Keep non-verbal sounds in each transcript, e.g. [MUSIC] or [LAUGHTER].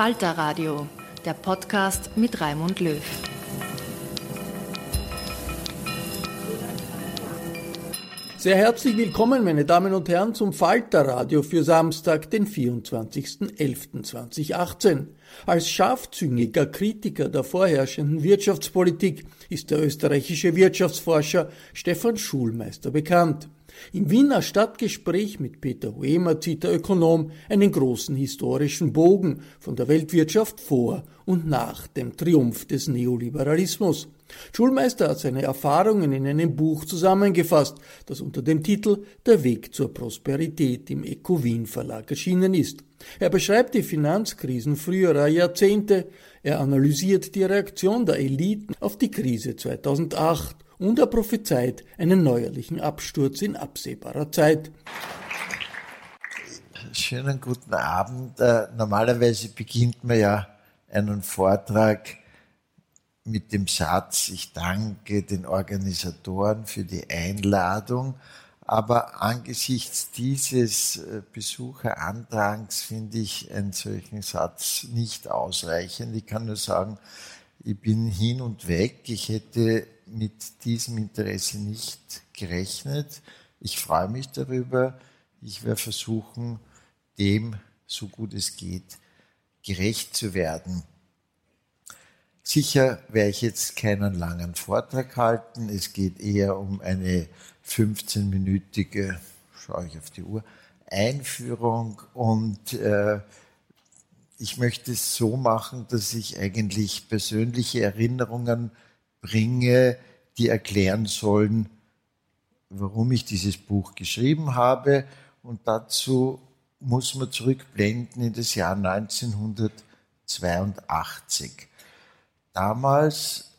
Falter Radio, der Podcast mit Raimund Löw. Sehr herzlich willkommen, meine Damen und Herren, zum Falter Radio für Samstag, den 24.11.2018. Als scharfzüngiger Kritiker der vorherrschenden Wirtschaftspolitik ist der österreichische Wirtschaftsforscher Stefan Schulmeister bekannt. Im Wiener Stadtgespräch mit Peter Huemer zieht der Ökonom einen großen historischen Bogen von der Weltwirtschaft vor und nach dem Triumph des Neoliberalismus. Schulmeister hat seine Erfahrungen in einem Buch zusammengefasst, das unter dem Titel Der Weg zur Prosperität im Ecowin Verlag erschienen ist. Er beschreibt die Finanzkrisen früherer Jahrzehnte, er analysiert die Reaktion der Eliten auf die Krise 2008 und er prophezeit einen neuerlichen Absturz in absehbarer Zeit. Schönen guten Abend. Äh, normalerweise beginnt man ja einen Vortrag mit dem Satz, ich danke den Organisatoren für die Einladung. Aber angesichts dieses äh, Besucherandrangs finde ich einen solchen Satz nicht ausreichend. Ich kann nur sagen, ich bin hin und weg. Ich hätte mit diesem Interesse nicht gerechnet. Ich freue mich darüber. Ich werde versuchen, dem, so gut es geht, gerecht zu werden. Sicher werde ich jetzt keinen langen Vortrag halten. Es geht eher um eine 15-minütige, schaue ich auf die Uhr, Einführung und äh, ich möchte es so machen, dass ich eigentlich persönliche Erinnerungen bringe, die erklären sollen, warum ich dieses Buch geschrieben habe. Und dazu muss man zurückblenden in das Jahr 1982. Damals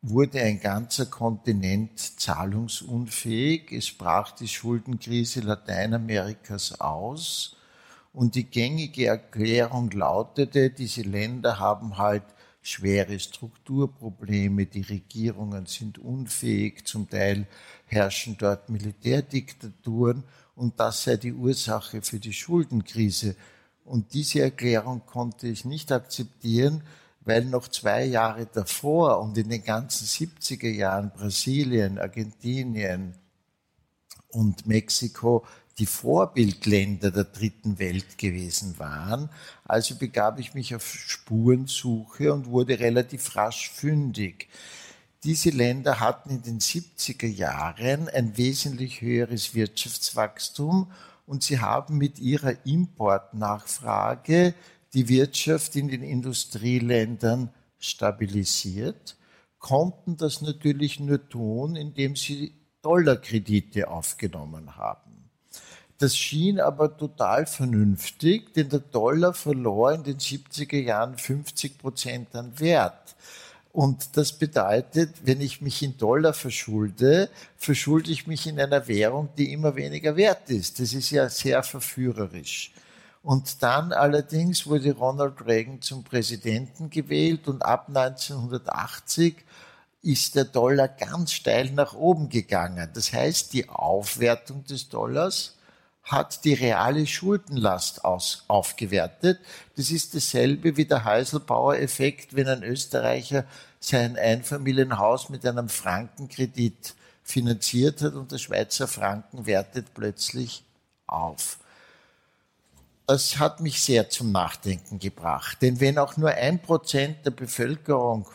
wurde ein ganzer Kontinent zahlungsunfähig. Es brach die Schuldenkrise Lateinamerikas aus. Und die gängige Erklärung lautete, diese Länder haben halt schwere Strukturprobleme, die Regierungen sind unfähig, zum Teil herrschen dort Militärdiktaturen und das sei die Ursache für die Schuldenkrise. Und diese Erklärung konnte ich nicht akzeptieren, weil noch zwei Jahre davor und in den ganzen 70er Jahren Brasilien, Argentinien und Mexiko die Vorbildländer der dritten Welt gewesen waren. Also begab ich mich auf Spurensuche und wurde relativ rasch fündig. Diese Länder hatten in den 70er Jahren ein wesentlich höheres Wirtschaftswachstum und sie haben mit ihrer Importnachfrage die Wirtschaft in den Industrieländern stabilisiert, konnten das natürlich nur tun, indem sie Dollarkredite aufgenommen haben. Das schien aber total vernünftig, denn der Dollar verlor in den 70er Jahren 50 Prozent an Wert. Und das bedeutet, wenn ich mich in Dollar verschulde, verschulde ich mich in einer Währung, die immer weniger wert ist. Das ist ja sehr verführerisch. Und dann allerdings wurde Ronald Reagan zum Präsidenten gewählt und ab 1980 ist der Dollar ganz steil nach oben gegangen. Das heißt, die Aufwertung des Dollars hat die reale Schuldenlast aus, aufgewertet. Das ist dasselbe wie der Heiselbauer-Effekt, wenn ein Österreicher sein Einfamilienhaus mit einem Frankenkredit finanziert hat und der Schweizer Franken wertet plötzlich auf. Das hat mich sehr zum Nachdenken gebracht. Denn wenn auch nur ein Prozent der Bevölkerung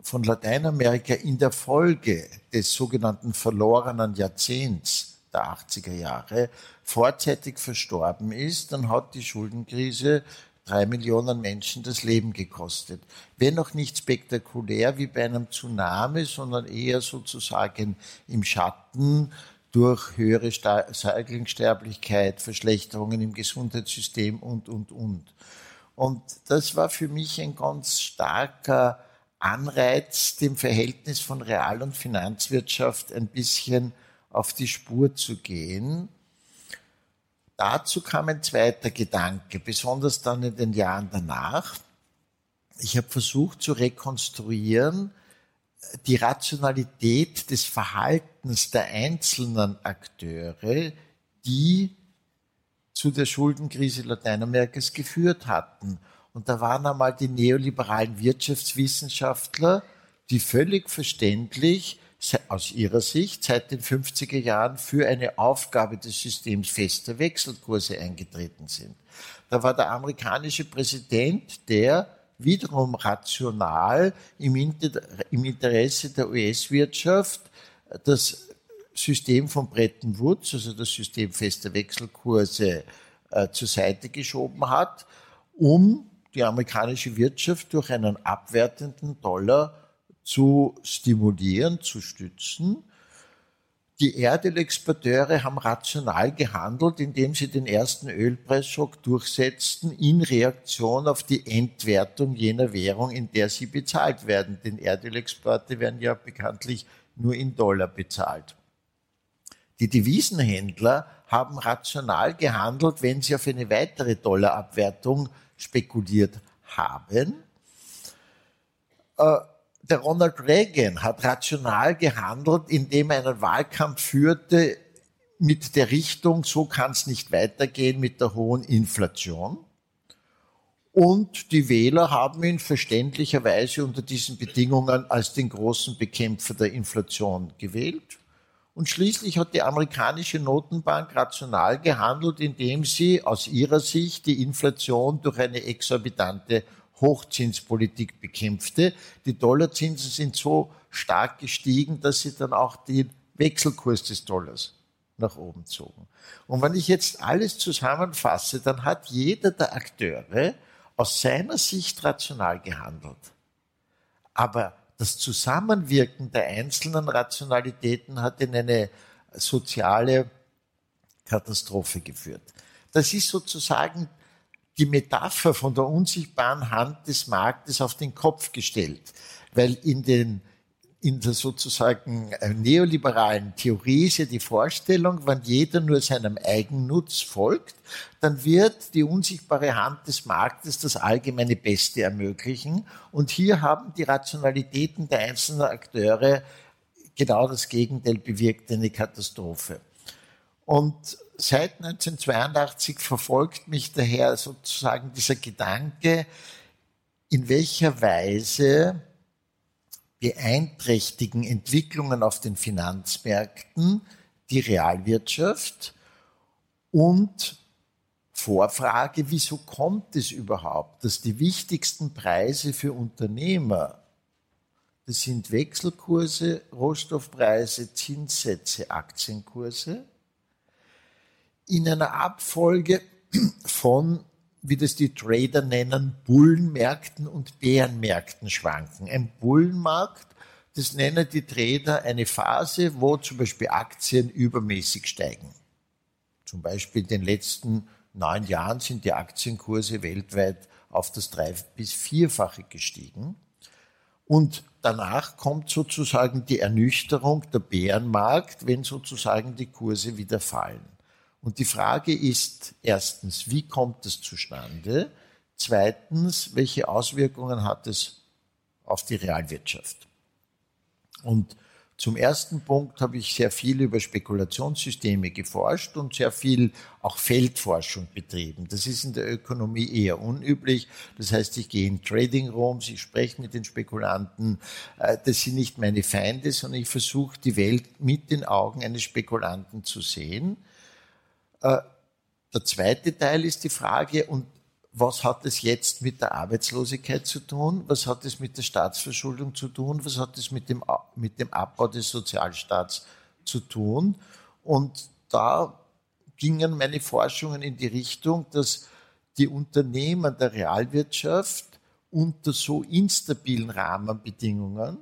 von Lateinamerika in der Folge des sogenannten verlorenen Jahrzehnts der 80er Jahre vorzeitig verstorben ist, dann hat die Schuldenkrise drei Millionen Menschen das Leben gekostet. Wenn auch nicht spektakulär wie bei einem Tsunami, sondern eher sozusagen im Schatten durch höhere Säuglingssterblichkeit, Verschlechterungen im Gesundheitssystem und, und, und. Und das war für mich ein ganz starker Anreiz, dem Verhältnis von Real- und Finanzwirtschaft ein bisschen auf die Spur zu gehen. Dazu kam ein zweiter Gedanke, besonders dann in den Jahren danach. Ich habe versucht zu rekonstruieren, die Rationalität des Verhaltens der einzelnen Akteure, die zu der Schuldenkrise Lateinamerikas geführt hatten. Und da waren einmal die neoliberalen Wirtschaftswissenschaftler, die völlig verständlich aus ihrer Sicht seit den 50er Jahren für eine Aufgabe des Systems fester Wechselkurse eingetreten sind. Da war der amerikanische Präsident, der wiederum rational im, Interesse der US-Wirtschaft das System von Bretton Woods, also das System fester Wechselkurse, äh, zur Seite geschoben hat, um die amerikanische Wirtschaft durch einen abwertenden Dollar zu stimulieren, zu stützen. Die Erdölexporteure haben rational gehandelt, indem sie den ersten Ölpreisschock durchsetzten in Reaktion auf die Entwertung jener Währung, in der sie bezahlt werden. Denn Erdölexporte werden ja bekanntlich nur in Dollar bezahlt. Die Devisenhändler haben rational gehandelt, wenn sie auf eine weitere Dollarabwertung spekuliert haben. Äh, der Ronald Reagan hat rational gehandelt, indem er einen Wahlkampf führte mit der Richtung, so kann es nicht weitergehen mit der hohen Inflation. Und die Wähler haben ihn verständlicherweise unter diesen Bedingungen als den großen Bekämpfer der Inflation gewählt. Und schließlich hat die amerikanische Notenbank rational gehandelt, indem sie aus ihrer Sicht die Inflation durch eine exorbitante Hochzinspolitik bekämpfte. Die Dollarzinsen sind so stark gestiegen, dass sie dann auch den Wechselkurs des Dollars nach oben zogen. Und wenn ich jetzt alles zusammenfasse, dann hat jeder der Akteure aus seiner Sicht rational gehandelt. Aber das Zusammenwirken der einzelnen Rationalitäten hat in eine soziale Katastrophe geführt. Das ist sozusagen die Metapher von der unsichtbaren Hand des Marktes auf den Kopf gestellt, weil in den in der sozusagen äh, neoliberalen Theorie ist ja die Vorstellung, wenn jeder nur seinem Eigennutz folgt, dann wird die unsichtbare Hand des Marktes das allgemeine Beste ermöglichen. Und hier haben die Rationalitäten der einzelnen Akteure genau das Gegenteil bewirkt, eine Katastrophe. Und seit 1982 verfolgt mich daher sozusagen dieser Gedanke, in welcher Weise beeinträchtigen Entwicklungen auf den Finanzmärkten die Realwirtschaft und Vorfrage, wieso kommt es überhaupt, dass die wichtigsten Preise für Unternehmer, das sind Wechselkurse, Rohstoffpreise, Zinssätze, Aktienkurse, in einer Abfolge von, wie das die Trader nennen, Bullenmärkten und Bärenmärkten schwanken. Ein Bullenmarkt, das nennen die Trader eine Phase, wo zum Beispiel Aktien übermäßig steigen. Zum Beispiel in den letzten neun Jahren sind die Aktienkurse weltweit auf das drei- bis vierfache gestiegen. Und danach kommt sozusagen die Ernüchterung, der Bärenmarkt, wenn sozusagen die Kurse wieder fallen. Und die Frage ist erstens, wie kommt das zustande? Zweitens, welche Auswirkungen hat es auf die Realwirtschaft? Und zum ersten Punkt habe ich sehr viel über Spekulationssysteme geforscht und sehr viel auch Feldforschung betrieben. Das ist in der Ökonomie eher unüblich. Das heißt, ich gehe in Trading Rooms, ich spreche mit den Spekulanten. Äh, das sind nicht meine Feinde, sondern ich versuche die Welt mit den Augen eines Spekulanten zu sehen. Äh, der zweite Teil ist die Frage, und was hat es jetzt mit der Arbeitslosigkeit zu tun? Was hat es mit der Staatsverschuldung zu tun? Was hat es mit dem, mit dem Abbau des Sozialstaats zu tun? Und da gingen meine Forschungen in die Richtung, dass die Unternehmen der Realwirtschaft unter so instabilen Rahmenbedingungen,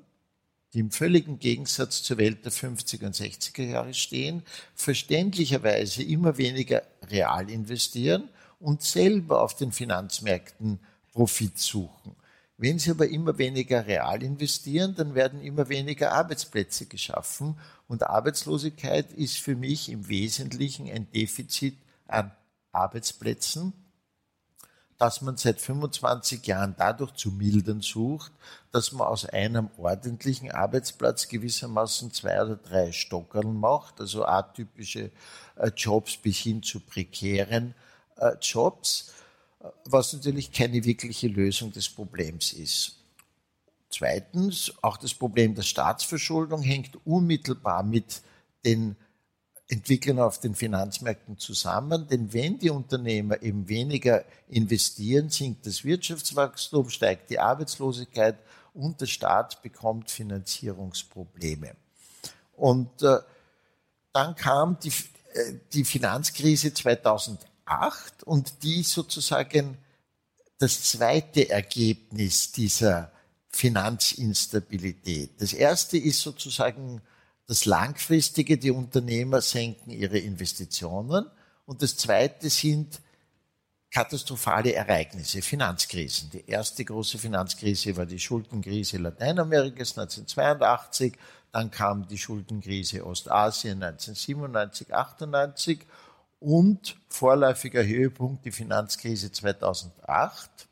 die im völligen Gegensatz zur Welt der 50er und 60er Jahre stehen, verständlicherweise immer weniger real investieren und selber auf den Finanzmärkten Profit suchen. Wenn sie aber immer weniger real investieren, dann werden immer weniger Arbeitsplätze geschaffen. Und Arbeitslosigkeit ist für mich im Wesentlichen ein Defizit an Arbeitsplätzen, dass man seit 25 Jahren dadurch zu mildern sucht, dass man aus einem ordentlichen Arbeitsplatz gewissermaßen zwei oder drei Stockerl macht, also atypische äh, Jobs bis hin zu prekären äh, Jobs, was natürlich keine wirkliche Lösung des Problems ist. Zweitens, auch das Problem der Staatsverschuldung hängt unmittelbar mit den Entwicklungen auf den Finanzmärkten zusammen, denn wenn die Unternehmer eben weniger investieren, sinkt das Wirtschaftswachstum, steigt die Arbeitslosigkeit und der Staat bekommt Finanzierungsprobleme. Und äh, dann kam die, äh, die Finanzkrise 2008 8 und die sozusagen das zweite Ergebnis dieser Finanzinstabilität. Das erste ist sozusagen das langfristige, die Unternehmer senken ihre Investitionen und das zweite sind katastrophale Ereignisse, Finanzkrisen. Die erste große Finanzkrise war die Schuldenkrise Lateinamerikas 1982, dann kam die Schuldenkrise Ostasien 1997, 98 und vorläufiger Höhepunkt die Finanzkrise 2008,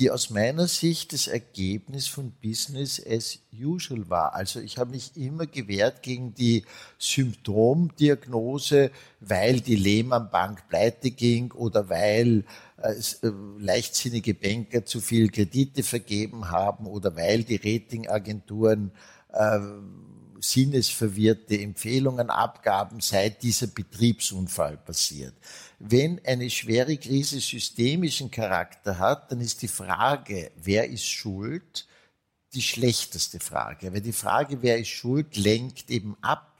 die aus meiner Sicht das Ergebnis von Business as usual war. Also ich habe mich immer gewehrt gegen die Symptomdiagnose, weil die Lehman Bank pleite ging oder weil äh, äh, leichtsinnige Banker zu viel Kredite vergeben haben oder weil die Ratingagenturen äh, sinnesverwirrte Empfehlungen abgaben, seit dieser Betriebsunfall passiert. Wenn eine schwere Krise systemischen Charakter hat, dann ist die Frage, wer ist schuld, die schlechteste Frage. Weil die Frage, wer ist schuld, lenkt eben ab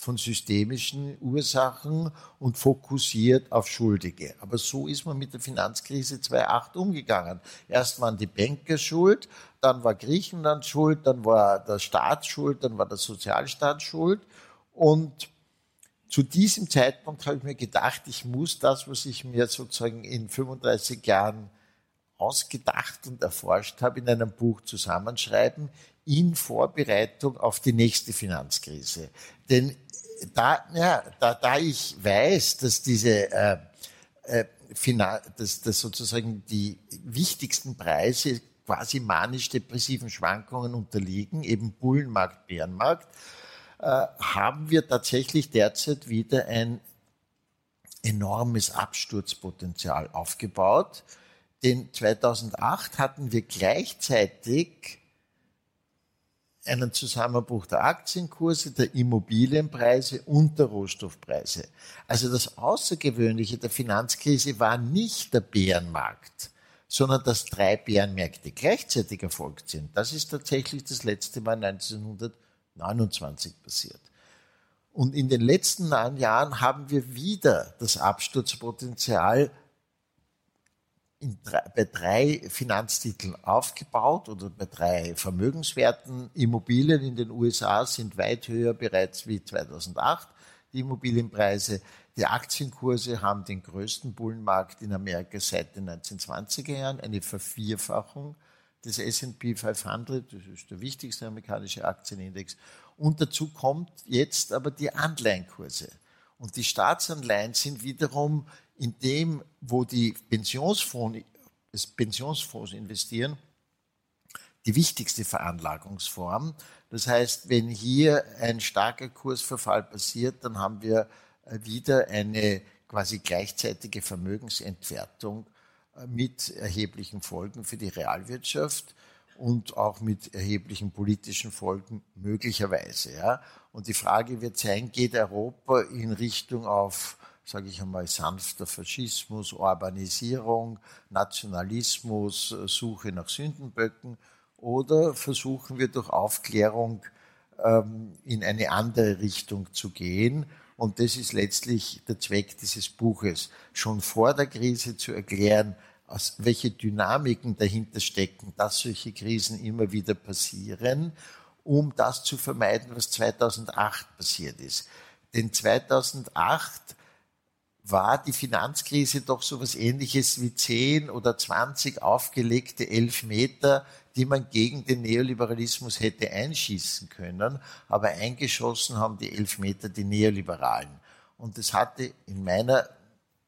von systemischen Ursachen und fokussiert auf Schuldige. Aber so ist man mit der Finanzkrise 2008 umgegangen. Erst waren die Banker schuld, dann war Griechenland schuld, dann war der Staat schuld, dann war der Sozialstaat schuld. Und zu diesem Zeitpunkt habe ich mir gedacht, ich muss das, was ich mir sozusagen in 35 Jahren ausgedacht und erforscht habe, in einem Buch zusammenschreiben, in Vorbereitung auf die nächste Finanzkrise. Denn da, ja, da, da ich weiß, dass diese äh, äh, dass, dass sozusagen die wichtigsten Preise quasi manisch-depressiven Schwankungen unterliegen, eben Bullenmarkt, Bärenmarkt, äh, haben wir tatsächlich derzeit wieder ein enormes Absturzpotenzial aufgebaut. Denn 2008 hatten wir gleichzeitig einen Zusammenbruch der Aktienkurse, der Immobilienpreise und der Rohstoffpreise. Also das Außergewöhnliche der Finanzkrise war nicht der Bärenmarkt, sondern dass drei Bärenmärkte gleichzeitig erfolgt sind. Das ist tatsächlich das letzte Mal 1929 passiert. Und in den letzten neun Jahren haben wir wieder das Absturzpotenzial drei, bei drei Finanztiteln aufgebaut oder bei drei Vermögenswerten. Immobilien in den USA sind weit höher bereits wie 2008, die Immobilienpreise. Die Aktienkurse haben den größten Bullenmarkt in Amerika seit den 1920er Jahren, eine Vervierfachung des S&P 500, das ist der wichtigste amerikanische Aktienindex. Und dazu kommt jetzt aber die Anleihenkurse. Und die Staatsanleihen sind wiederum in dem, wo die Pensionsfonds, Pensionsfonds investieren, die wichtigste Veranlagungsform. Das heißt, wenn hier ein starker Kursverfall passiert, dann haben wir wieder eine quasi gleichzeitige Vermögensentwertung äh, mit erheblichen Folgen für die Realwirtschaft und auch mit erheblichen politischen Folgen möglicherweise. Ja. Und die Frage wird sein, geht Europa in Richtung auf, sage ich einmal, sanfter Faschismus, Urbanisierung, Nationalismus, äh, Suche nach Sündenböcken oder versuchen wir durch Aufklärung ähm, in eine andere Richtung zu gehen? Und das ist letztlich der Zweck dieses Buches, schon vor der Krise zu erklären, aus welche Dynamiken dahinter stecken, dass solche Krisen immer wieder passieren, um das zu vermeiden, was 2008 passiert ist. Denn 2008 war die Finanzkrise doch so etwas ähnliches wie 10 oder 20 aufgelegte Elfmeter, die man gegen den Neoliberalismus hätte einschießen können. Aber eingeschossen haben die Elfmeter die Neoliberalen. Und das hatte in meiner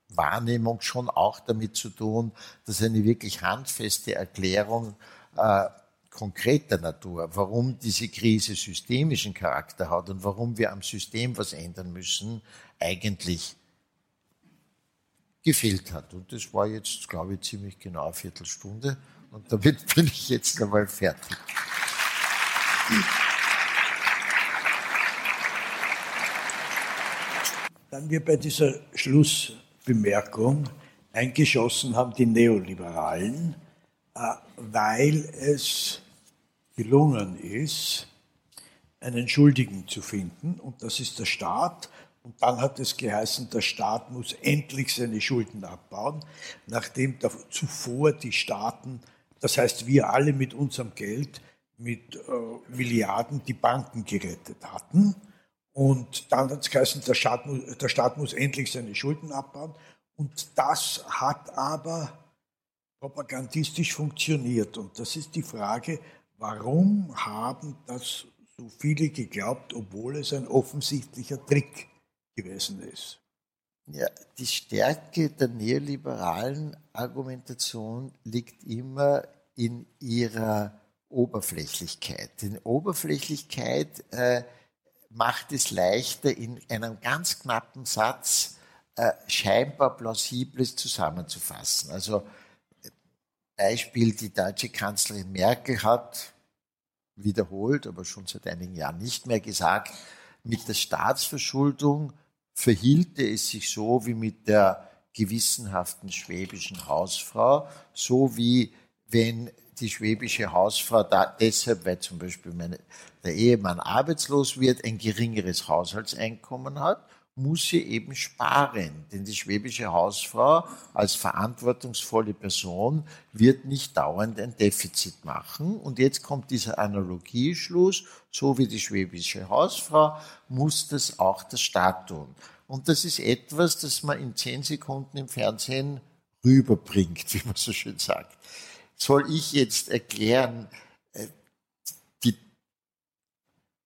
Wahrnehmung schon auch damit zu tun, dass eine wirklich handfeste Erklärung äh, konkreter Natur, warum diese Krise systemischen Charakter hat und warum wir am System was ändern müssen, eigentlich gefehlt hat. Und das war jetzt, glaube ich, ziemlich genau eine Viertelstunde. Und damit [LAUGHS] bin ich jetzt einmal fertig. Dann wir bei dieser Schlussbemerkung eingeschossen haben die Neoliberalen, äh, weil es gelungen ist, einen Schuldigen zu finden, und das ist der Staat, und dann hat es geheißen, der Staat muss endlich seine Schulden abbauen, nachdem zuvor die Staaten, das heißt wir alle mit unserem Geld, mit äh, Milliarden die Banken gerettet hatten. Und dann hat es geheißen, der Staat, muss, der Staat muss endlich seine Schulden abbauen. Und das hat aber propagandistisch funktioniert. Und das ist die Frage, warum haben das so viele geglaubt, obwohl es ein offensichtlicher Trick gewesen ist. Ja, die Stärke der neoliberalen Argumentation liegt immer in ihrer Oberflächlichkeit. Denn Oberflächlichkeit äh, macht es leichter, in einem ganz knappen Satz äh, scheinbar Plausibles zusammenzufassen. Also Beispiel, die deutsche Kanzlerin Merkel hat wiederholt, aber schon seit einigen Jahren nicht mehr gesagt, mit der Staatsverschuldung verhielte es sich so wie mit der gewissenhaften schwäbischen Hausfrau, so wie wenn die schwäbische Hausfrau da deshalb, weil zum Beispiel meine, der Ehemann arbeitslos wird, ein geringeres Haushaltseinkommen hat muss sie eben sparen. Denn die schwäbische Hausfrau als verantwortungsvolle Person wird nicht dauernd ein Defizit machen. Und jetzt kommt dieser Analogieschluss, so wie die schwäbische Hausfrau, muss das auch der Staat tun. Und das ist etwas, das man in zehn Sekunden im Fernsehen rüberbringt, [LAUGHS] wie man so schön sagt. Soll ich jetzt erklären,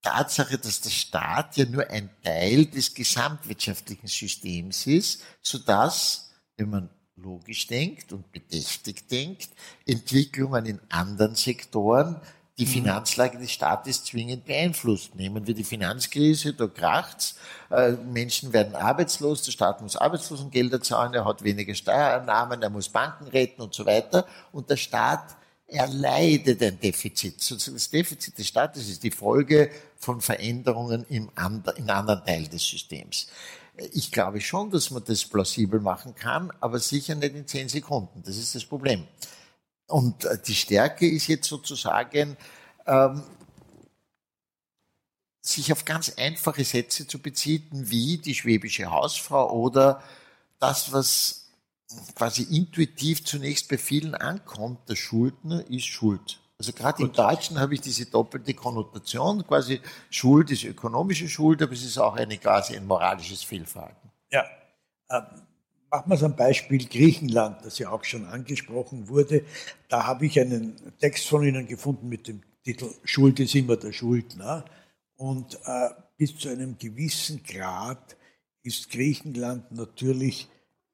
Tatsache, dass der Staat ja nur ein Teil des gesamtwirtschaftlichen Systems ist, sodass, wenn man logisch denkt und bedächtig denkt, Entwicklungen in anderen Sektoren die mhm. Finanzlage des Staates zwingend beeinflusst. Nehmen wir die Finanzkrise, da kracht's, äh, Menschen werden arbeitslos, der Staat muss Arbeitslosengelder zahlen, er hat weniger Steuereinnahmen, er muss Banken retten und so weiter. Und der Staat er leidet ein Defizit. Das Defizit des Staates ist die Folge von Veränderungen im andre, in anderen Teilen des Systems. Ich glaube schon, dass man das plausibel machen kann, aber sicher nicht in zehn Sekunden. Das ist das Problem. Und äh, die Stärke ist jetzt sozusagen, ähm, sich auf ganz einfache Sätze zu beziehen, wie die schwäbische Hausfrau oder das, was quasi intuitiv zunächst bei vielen ankommt, der Schuldner ist schuld. Also gerade im Deutschen habe ich diese doppelte Konnotation, quasi Schuld ist ökonomische Schuld, aber es ist auch eine quasi ein moralisches Fehlverhalten. Ja, Äh, machen wir es am Beispiel Griechenland, das ja auch schon angesprochen wurde. Da habe ich einen Text von Ihnen gefunden mit dem Titel Schuld ist immer der Schuldner. Und äh, bis zu einem gewissen Grad ist Griechenland natürlich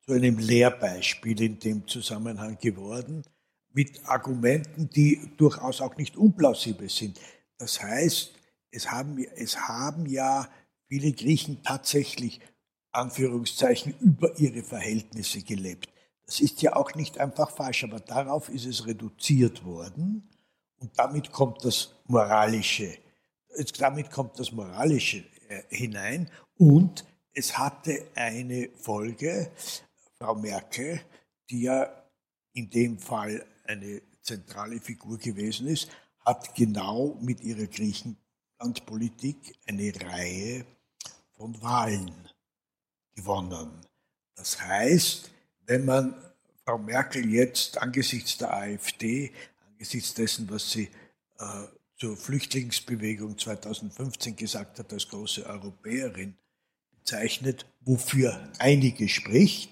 zu einem Lehrbeispiel in dem Zusammenhang geworden, mit Argumenten, die durchaus auch nicht unplausibel sind. Das heißt, es haben, es haben ja viele Griechen tatsächlich Anführungszeichen über ihre Verhältnisse gelebt. Das ist ja auch nicht einfach falsch, aber darauf ist es reduziert worden und damit kommt das Moralische, damit kommt das Moralische äh, hinein und es hatte eine Folge, Frau Merkel, die ja in dem Fall eine zentrale Figur gewesen ist, hat genau mit ihrer Griechenlandpolitik eine Reihe von Wahlen gewonnen. Das heißt, wenn man Frau Merkel jetzt angesichts der AfD, angesichts dessen, was sie äh, zur Flüchtlingsbewegung 2015 gesagt hat, als große Europäerin bezeichnet, wofür einige spricht,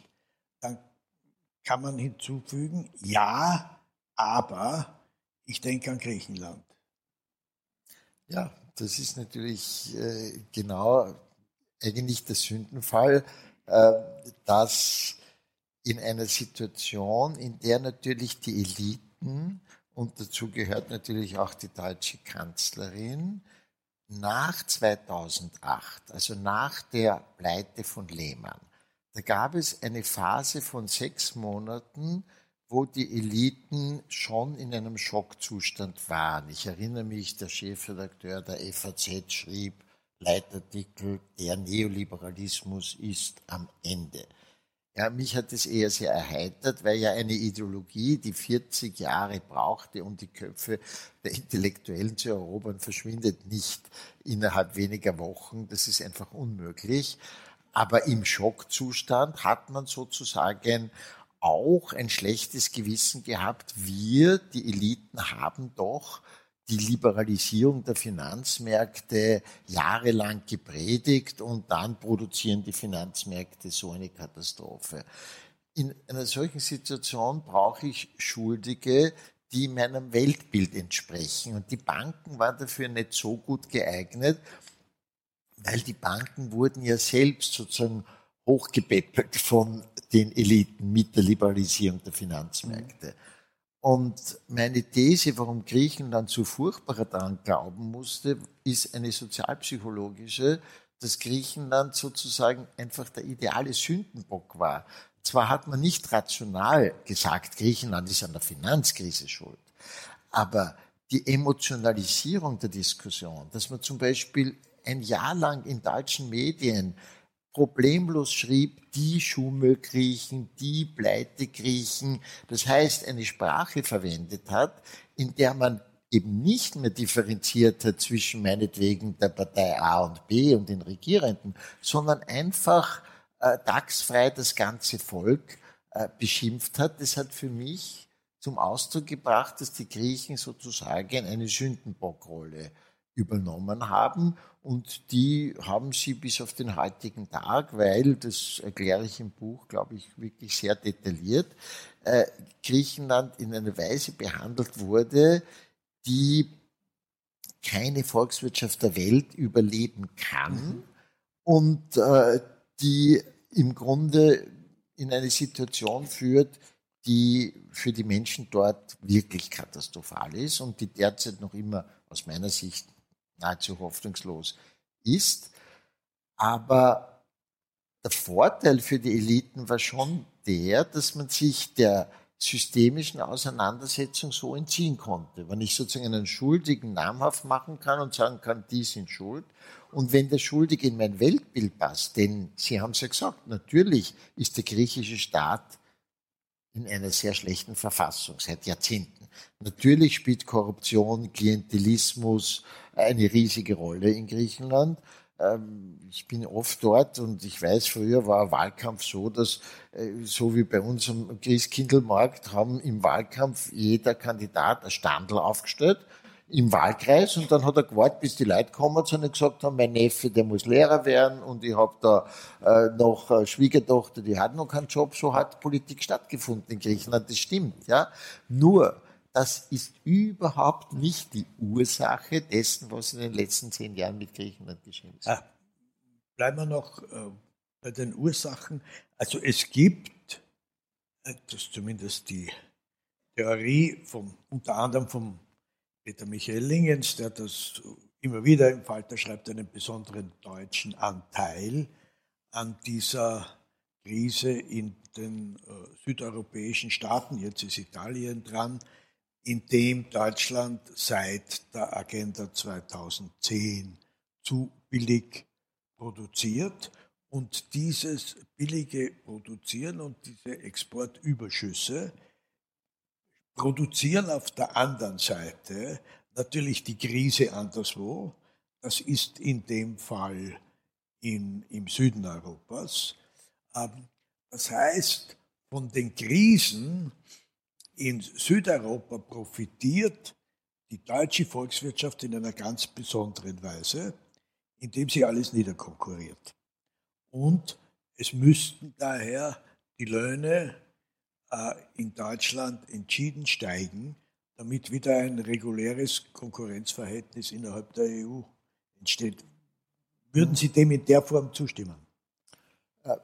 kann man hinzufügen, ja, aber ich denke an Griechenland. Ja, das ist natürlich äh, genau eigentlich der Sündenfall, äh, dass in einer Situation, in der natürlich die Eliten, und dazu gehört natürlich auch die deutsche Kanzlerin, nach 2008, also nach der Pleite von Lehmann, da gab es eine Phase von sechs Monaten, wo die Eliten schon in einem Schockzustand waren. Ich erinnere mich, der Chefredakteur der FAZ schrieb, Leitartikel, der Neoliberalismus ist am Ende. Ja, mich hat es eher sehr erheitert, weil ja eine Ideologie, die 40 Jahre brauchte, um die Köpfe der Intellektuellen zu erobern, verschwindet nicht innerhalb weniger Wochen. Das ist einfach unmöglich. Aber im Schockzustand hat man sozusagen auch ein schlechtes Gewissen gehabt. Wir, die Eliten, haben doch die Liberalisierung der Finanzmärkte jahrelang gepredigt und dann produzieren die Finanzmärkte so eine Katastrophe. In einer solchen Situation brauche ich Schuldige, die meinem Weltbild entsprechen. Und die Banken waren dafür nicht so gut geeignet, weil die Banken wurden ja selbst sozusagen hochgepäppelt von den Eliten mit der Liberalisierung der Finanzmärkte. Mhm. Und meine These, warum Griechenland so furchtbar daran glauben musste, ist eine sozialpsychologische, dass Griechenland sozusagen einfach der ideale Sündenbock war. Zwar hat man nicht rational gesagt, Griechenland ist an der Finanzkrise schuld, aber die Emotionalisierung der Diskussion, dass man zum Beispiel ein Jahr lang in deutschen Medien problemlos schrieb, die Schummelgriechen, die Pleitegriechen, das heißt eine Sprache verwendet hat, in der man eben nicht mehr differenziert hat zwischen meinetwegen der Partei A und B und den Regierenden, sondern einfach äh, tagsfrei das ganze Volk äh, beschimpft hat. Das hat für mich zum Ausdruck gebracht, dass die Griechen sozusagen eine Sündenbockrolle übernommen haben und die haben sie bis auf den heutigen Tag, weil, das erkläre ich im Buch, glaube ich, wirklich sehr detailliert, äh, Griechenland in einer Weise behandelt wurde, die keine Volkswirtschaft der Welt überleben kann mhm. und äh, die im Grunde in eine Situation führt, die für die Menschen dort wirklich katastrophal ist und die derzeit noch immer aus meiner Sicht nahezu hoffnungslos ist. Aber der Vorteil für die Eliten war schon der, dass man sich der systemischen Auseinandersetzung so entziehen konnte. Wenn ich sozusagen einen Schuldigen namhaft machen kann und sagen kann, die sind schuld, und wenn der Schuldige in mein Weltbild passt, denn Sie haben es ja gesagt, natürlich ist der griechische Staat in einer sehr schlechten Verfassung seit Jahrzehnten. Natürlich spielt Korruption, Klientelismus eine riesige Rolle in Griechenland. Ähm, ich bin oft dort und ich weiß, früher war Wahlkampf so, dass äh, so wie bei uns am Christkindlmarkt haben im Wahlkampf jeder Kandidat ein Standel aufgestellt im Wahlkreis und dann hat er gewartet, bis die Leute kommen und gesagt haben, mein Neffe, der muss Lehrer werden und ich habe da äh, noch äh, Schwiegertochter, die hat noch keinen Job. So hat Politik stattgefunden in Griechenland, das stimmt. Ja, Nur, das ist überhaupt nicht die Ursache dessen, was in den letzten zehn Jahren mit Griechenland geschehen ist. Ah, bleiben wir noch äh, bei den Ursachen. Also es gibt, äh, das zumindest die Theorie vom, unter anderem vom Peter Michael Lingens, der das immer wieder im Falter schreibt, einen besonderen deutschen Anteil an dieser Krise in den äh, südeuropäischen Staaten. Jetzt ist Italien dran, in dem Deutschland seit der Agenda 2010 zu billig produziert und dieses billige Produzieren und diese Exportüberschüsse produzieren auf der anderen Seite natürlich die Krise anderswo. Das ist in dem Fall in, im Süden Europas. Ähm, das heißt, von den Krisen in Südeuropa profitiert die deutsche Volkswirtschaft in einer ganz besonderen Weise, indem sie alles niederkonkurriert. Und es müssten daher die Löhne äh, in Deutschland entschieden steigen, damit wieder ein reguläres Konkurrenzverhältnis innerhalb der EU entsteht. Würden Sie dem in der Form zustimmen? Äh,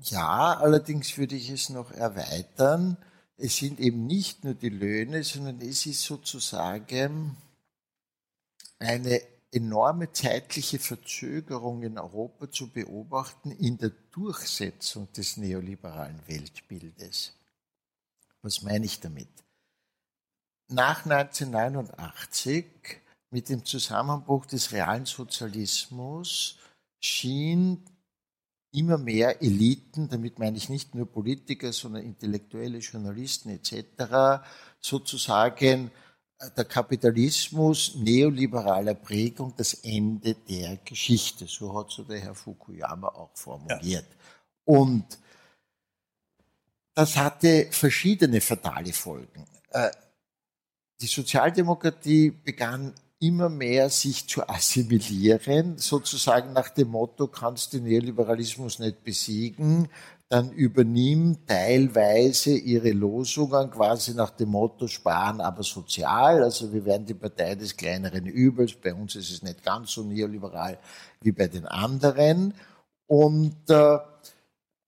ja, allerdings würde ich es noch erweitern. Es sind eben nicht nur die Löhne, sondern es ist sozusagen eine enorme zeitliche Verzögerung in Europa zu beobachten in der Durchsetzung des neoliberalen Weltbildes. Was meine ich damit? Nach 1989, mit dem Zusammenbruch des realen Sozialismus, schien immer mehr Eliten, damit meine ich nicht nur Politiker, sondern Intellektuelle, Journalisten etc., sozusagen der Kapitalismus neoliberaler Prägung das Ende der Geschichte. So hat so der Herr Fukuyama auch formuliert. Ja. Und das hatte verschiedene fatale Folgen. Äh, die Sozialdemokratie begann immer mehr sich zu assimilieren, sozusagen nach dem Motto, kannst den Neoliberalismus nicht besiegen, dann übernimmt teilweise ihre Losungen quasi nach dem Motto sparen, aber sozial. Also wir werden die Partei des kleineren Übels. Bei uns ist es nicht ganz so neoliberal wie bei den anderen. Und äh,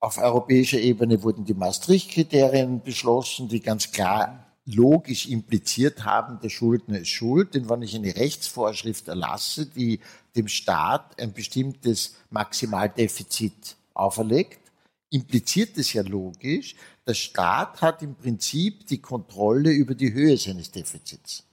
auf europäischer Ebene wurden die Maastricht-Kriterien beschlossen, die ganz klar logisch impliziert haben, der Schuldner ist schuld. Denn wenn ich eine Rechtsvorschrift erlasse, die dem Staat ein bestimmtes Maximaldefizit auferlegt, impliziert es ja logisch, der Staat hat im Prinzip die Kontrolle über die Höhe seines Defizits.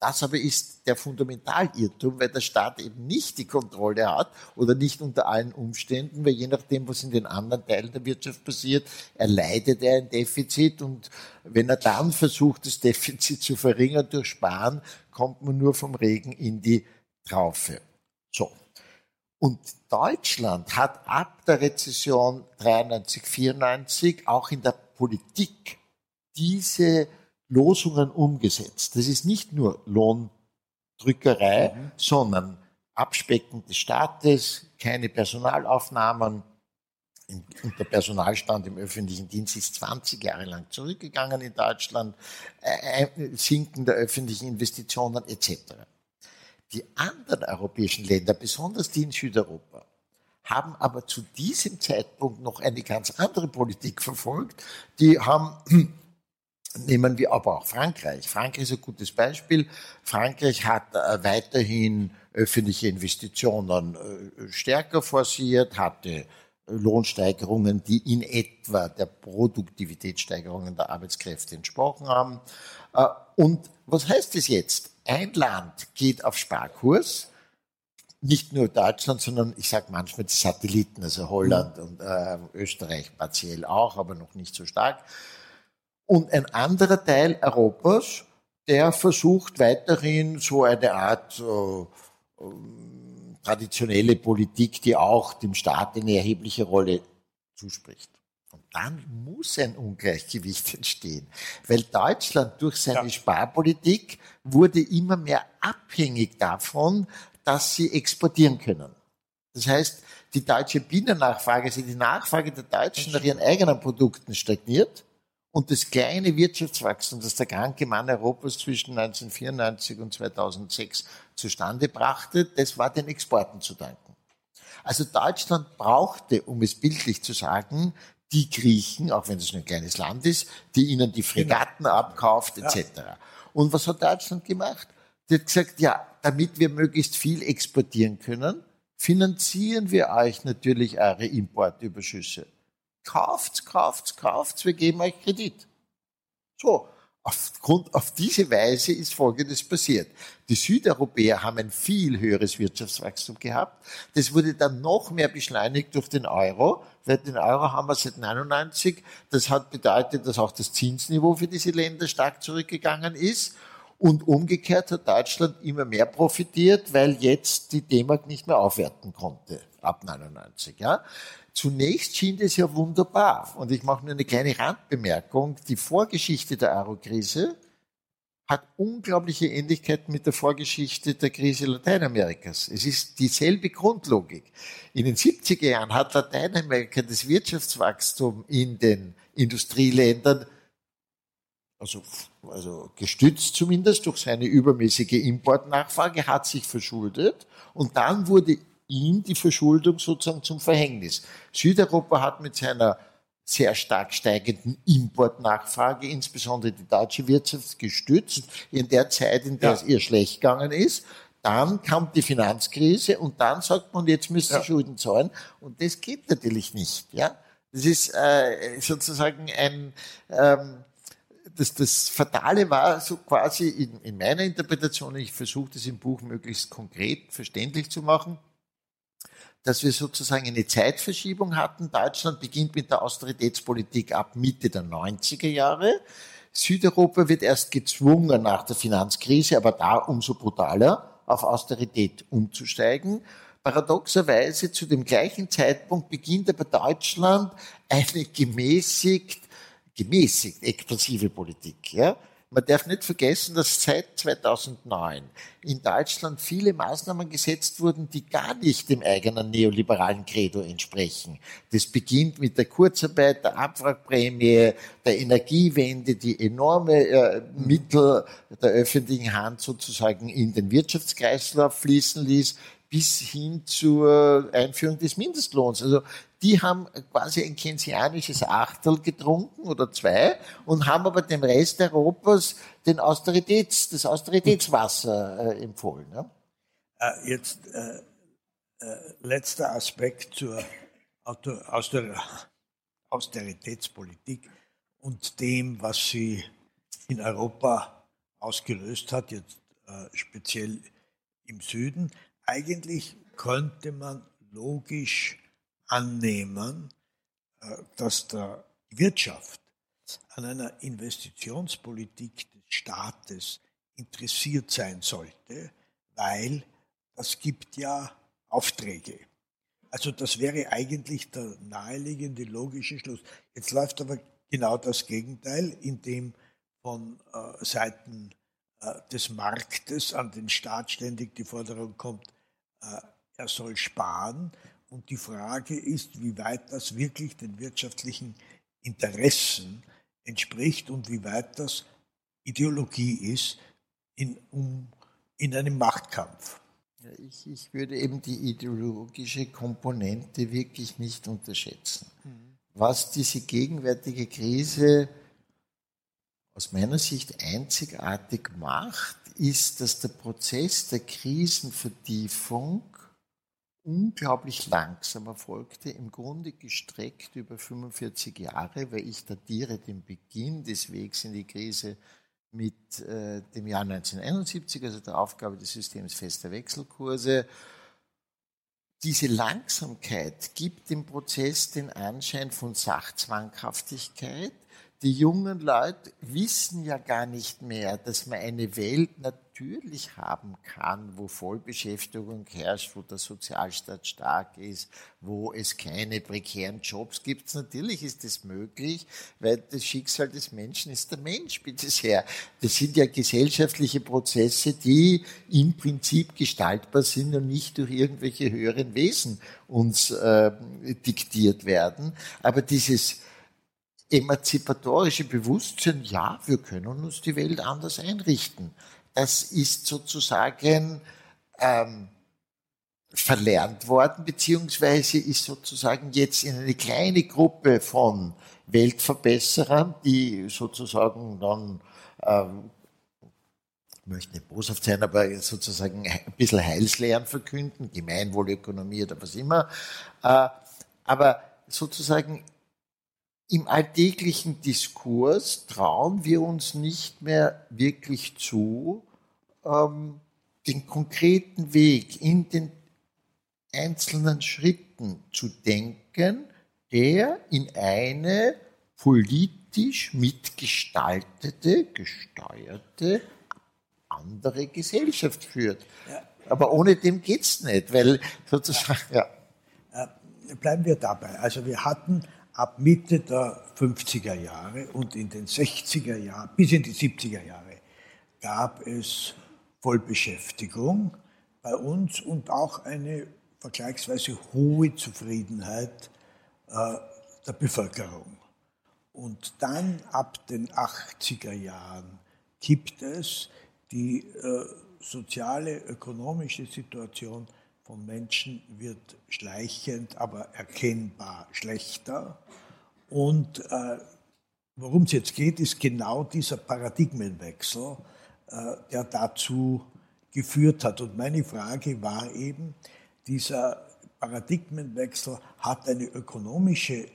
Das aber ist der Fundamentalirrtum, weil der Staat eben nicht die Kontrolle hat oder nicht unter allen Umständen, weil je nachdem, was in den anderen Teilen der Wirtschaft passiert, erleidet er ein Defizit und wenn er dann versucht, das Defizit zu verringern durch Sparen, kommt man nur vom Regen in die Traufe. So. Und Deutschland hat ab der Rezession 93, 94 auch in der Politik diese Losungen umgesetzt. Das ist nicht nur Lohndrückerei, mhm. sondern Abspecken des Staates, keine Personalaufnahmen. Und der Personalstand im öffentlichen Dienst ist 20 Jahre lang zurückgegangen in Deutschland, Sinken der öffentlichen Investitionen etc. Die anderen europäischen Länder, besonders die in Südeuropa, haben aber zu diesem Zeitpunkt noch eine ganz andere Politik verfolgt. Die haben, nehmen wir aber auch Frankreich. Frankreich ist ein gutes Beispiel. Frankreich hat äh, weiterhin öffentliche Investitionen äh, stärker forciert, hatte Lohnsteigerungen, die in etwa der Produktivitätssteigerungen der Arbeitskräfte entsprochen haben. Äh, und was heißt das jetzt? ein Land geht auf Sparkurs, nicht nur Deutschland, sondern ich sage manchmal die Satelliten, also Holland mhm. und äh, Österreich partiell auch, aber noch nicht so stark. Und ein anderer Teil Europas, der versucht weiterhin so eine Art äh, äh, traditionelle Politik, die auch dem Staat eine erhebliche Rolle zuspricht. Und dann muss ein Ungleichgewicht [LAUGHS] entstehen, weil Deutschland durch seine ja. Sparpolitik wurde immer mehr abhängig davon, dass sie exportieren können. Das heißt, die deutsche Binnennachfrage, also die Nachfrage der Deutschen nach ihren eigenen Produkten stagniert und das kleine Wirtschaftswachstum, das der kranke Mann Europas zwischen 1994 und 2006 zustande brachte, das war den Exporten zu danken. Also Deutschland brauchte, um es bildlich zu sagen, die Griechen, auch wenn es nur ein kleines Land ist, die ihnen die Fregatten genau. abkauft, etc. Ja. Und was hat Deutschland gemacht? Die hat gesagt, ja, damit wir möglichst viel exportieren können, finanzieren wir euch natürlich eure Importüberschüsse. Kauft's, kauft's, kauft's, wir geben euch Kredit. So. Aufgrund, auf diese Weise ist Folgendes passiert. Die Südeuropäer haben ein viel höheres Wirtschaftswachstum gehabt. Das wurde dann noch mehr beschleunigt durch den Euro, weil den Euro haben wir seit 99. Das hat bedeutet, dass auch das Zinsniveau für diese Länder stark zurückgegangen ist. Und umgekehrt hat Deutschland immer mehr profitiert, weil jetzt die D-Mark nicht mehr aufwerten konnte ab 99. Ja. Zunächst schien das ja wunderbar. Und ich mache nur eine kleine Randbemerkung. Die Vorgeschichte der Euro-Krise hat unglaubliche Ähnlichkeit mit der Vorgeschichte der Krise Lateinamerikas. Es ist dieselbe Grundlogik. In den 70er Jahren hat Lateinamerika das Wirtschaftswachstum in den Industrieländern also, also gestützt zumindest durch seine übermäßige Importnachfrage, hat sich verschuldet und dann wurde ihm die Verschuldung sozusagen zum Verhängnis. Südeuropa hat mit seiner sehr stark steigenden Importnachfrage, insbesondere die deutsche Wirtschaft, gestützt in der Zeit, in der ja. es ihr schlecht gegangen ist. Dann kam die Finanzkrise und dann sagt man, jetzt müssen ja. Schulden zahlen. Und das geht natürlich nicht. Ja, Das ist äh, sozusagen ein, ähm, das, das Fatale war so quasi in, in meiner Interpretation, ich versuche das im Buch möglichst konkret verständlich zu machen, dass wir sozusagen eine Zeitverschiebung hatten. Deutschland beginnt mit der Austeritätspolitik ab Mitte der 90er Jahre. Südeuropa wird erst gezwungen nach der Finanzkrise, aber da umso brutaler, auf Austerität umzusteigen. Paradoxerweise zu dem gleichen Zeitpunkt beginnt aber Deutschland eine gemäßigt gemäßigt expansive Politik. Ja? Man darf nicht vergessen, dass seit 2009 in Deutschland viele Maßnahmen gesetzt wurden, die gar nicht dem eigenen neoliberalen Credo entsprechen. Das beginnt mit der Kurzarbeit, der Abwrackprämie, der Energiewende, die enorme äh, Mittel der öffentlichen Hand sozusagen in den Wirtschaftskreislauf fließen ließ, bis hin zur Einführung des Mindestlohns. Also die haben quasi ein keynesianisches Achtel getrunken oder zwei und haben aber dem Rest Europas den Austeritäts, das Austeritätswasser äh, empfohlen. Ja? Äh, jetzt äh, äh, letzter Aspekt zur Auto, Auster, Austeritätspolitik und dem, was sie in Europa ausgelöst hat, jetzt äh, speziell im Süden. Eigentlich könnte man logisch annehmen, äh, dass der Wirtschaft an einer Investitionspolitik des Staates interessiert sein sollte, weil das gibt ja Aufträge. Also das wäre eigentlich der naheliegende logische Schluss. Jetzt läuft aber genau das Gegenteil, indem von äh, Seiten äh, des Marktes an den Staat ständig die Forderung kommt, äh, er soll sparen und die Frage ist, wie weit das wirklich den wirtschaftlichen Interessen entspricht und wie weit das Ideologie ist in, um, in einem Machtkampf. Ja, ich, ich, würde eben die ideologische Komponente wirklich nicht unterschätzen. Mhm. Was diese gegenwärtige Krise aus meiner Sicht einzigartig macht, ist, dass der Prozess der Krisenvertiefung unglaublich langsam erfolgte, im Grunde gestreckt über 45 Jahre, weil ich datiere den Beginn des Wegs in die Krise mit äh, dem Jahr 1971, also der Aufgabe des Systems fester Wechselkurse. Diese Langsamkeit gibt dem Prozess den Anschein von Sachzwanghaftigkeit, die jungen Leute wissen ja gar nicht mehr, dass man eine Welt natürlich haben kann, wo Vollbeschäftigung herrscht, wo der Sozialstaat stark ist, wo es keine prekären Jobs gibt. Natürlich ist das möglich, weil das Schicksal des Menschen ist der Mensch, bitte sehr. Das sind ja gesellschaftliche Prozesse, die im Prinzip gestaltbar sind und nicht durch irgendwelche höheren Wesen uns äh, diktiert werden. Aber dieses emanzipatorische Bewusstsein, ja, wir können uns die Welt anders einrichten. Das ist sozusagen ähm, verlernt worden, beziehungsweise ist sozusagen jetzt in eine kleine Gruppe von Weltverbesserern, die sozusagen dann, ähm, ich möchte nicht boshaft sein, aber sozusagen ein bisschen Heilslehren verkünden, Gemeinwohlökonomie oder was immer, äh, aber sozusagen im alltäglichen Diskurs trauen wir uns nicht mehr wirklich zu, ähm, den konkreten Weg in den einzelnen Schritten zu denken, der in eine politisch mitgestaltete, gesteuerte, andere Gesellschaft führt. Ja. Aber ohne dem geht's nicht, weil sozusagen, ja. ja. Äh, bleiben wir dabei. Also wir hatten ab Mitte der 50er Jahre und in den 60er Jahren bis in die 70er Jahre gab es Vollbeschäftigung bei uns und auch eine vergleichsweise hohe Zufriedenheit äh, der Bevölkerung. Und dann ab den 80er Jahren kippt es, die äh, soziale, ökonomische Situation von Menschen wird schleichend, aber erkennbar schlechter. Und äh, worum es jetzt geht, ist genau dieser Paradigmenwechsel, äh, der dazu geführt hat. Und meine Frage war eben, dieser Paradigmenwechsel hat eine ökonomische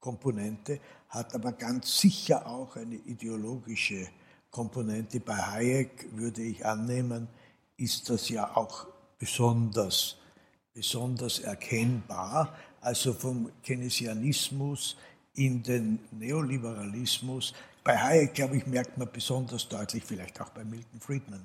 Komponente, hat aber ganz sicher auch eine ideologische Komponente. Bei Hayek würde ich annehmen, ist das ja auch besonders, besonders erkennbar. Also vom Keynesianismus in den Neoliberalismus. Bei Hayek, glaube ich, merkt man besonders deutlich, vielleicht auch bei Milton Friedman.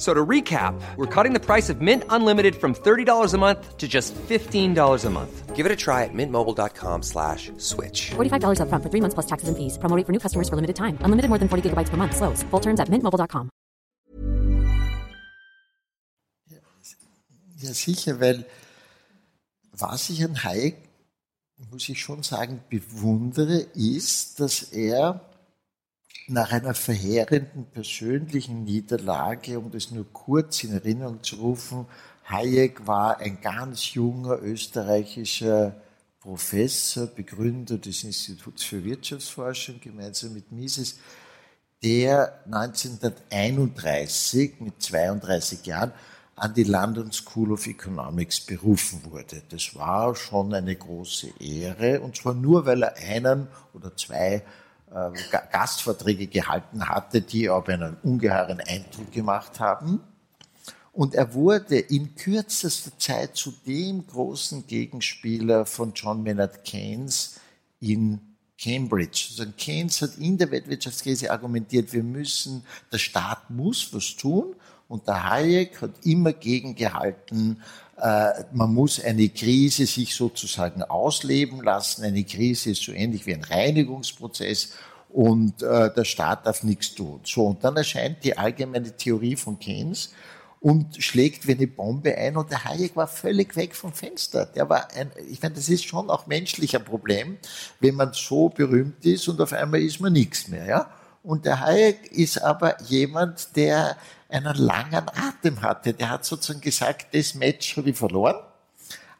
So to recap, we're cutting the price of Mint Unlimited from $30 a month to just $15 a month. Give it a try at mintmobile.com slash switch. $45 up front for three months plus taxes and fees. Promoting for new customers for limited time. Unlimited more than 40 gigabytes per month. Slows. Full terms at mintmobile.com. Ja, sicher, weil was ich an Hayek, muss ich schon sagen, bewundere, ist, dass er nach einer verheerenden persönlichen Niederlage, um das nur kurz in Erinnerung zu rufen, Hayek war ein ganz junger österreichischer Professor, Begründer des Instituts für Wirtschaftsforschung gemeinsam mit Mises, der 1931 mit 32 Jahren an die London School of Economics berufen wurde. Das war schon eine große Ehre und zwar nur, weil er einen oder zwei äh, Gastvorträge gehalten hatte, die aber einen ungeheuren Eindruck gemacht haben. Und er wurde in kürzester Zeit zu dem großen Gegenspieler von John Maynard Keynes in Cambridge. Also Keynes hat in der Weltwirtschaftskrise argumentiert, wir müssen, der Staat muss was tun. Und der Hayek hat immer gegengehalten, man muss eine Krise sich sozusagen ausleben lassen. Eine Krise ist so ähnlich wie ein Reinigungsprozess und äh, der Staat darf nichts tun. So, und dann erscheint die allgemeine Theorie von Keynes und schlägt wie eine Bombe ein und der Hayek war völlig weg vom Fenster. Der war ein, ich meine, das ist schon auch menschlicher Problem, wenn man so berühmt ist und auf einmal ist man nichts mehr, ja. Und der Hayek ist aber jemand, der einen langen Atem hatte. Der hat sozusagen gesagt, das Match habe ich verloren,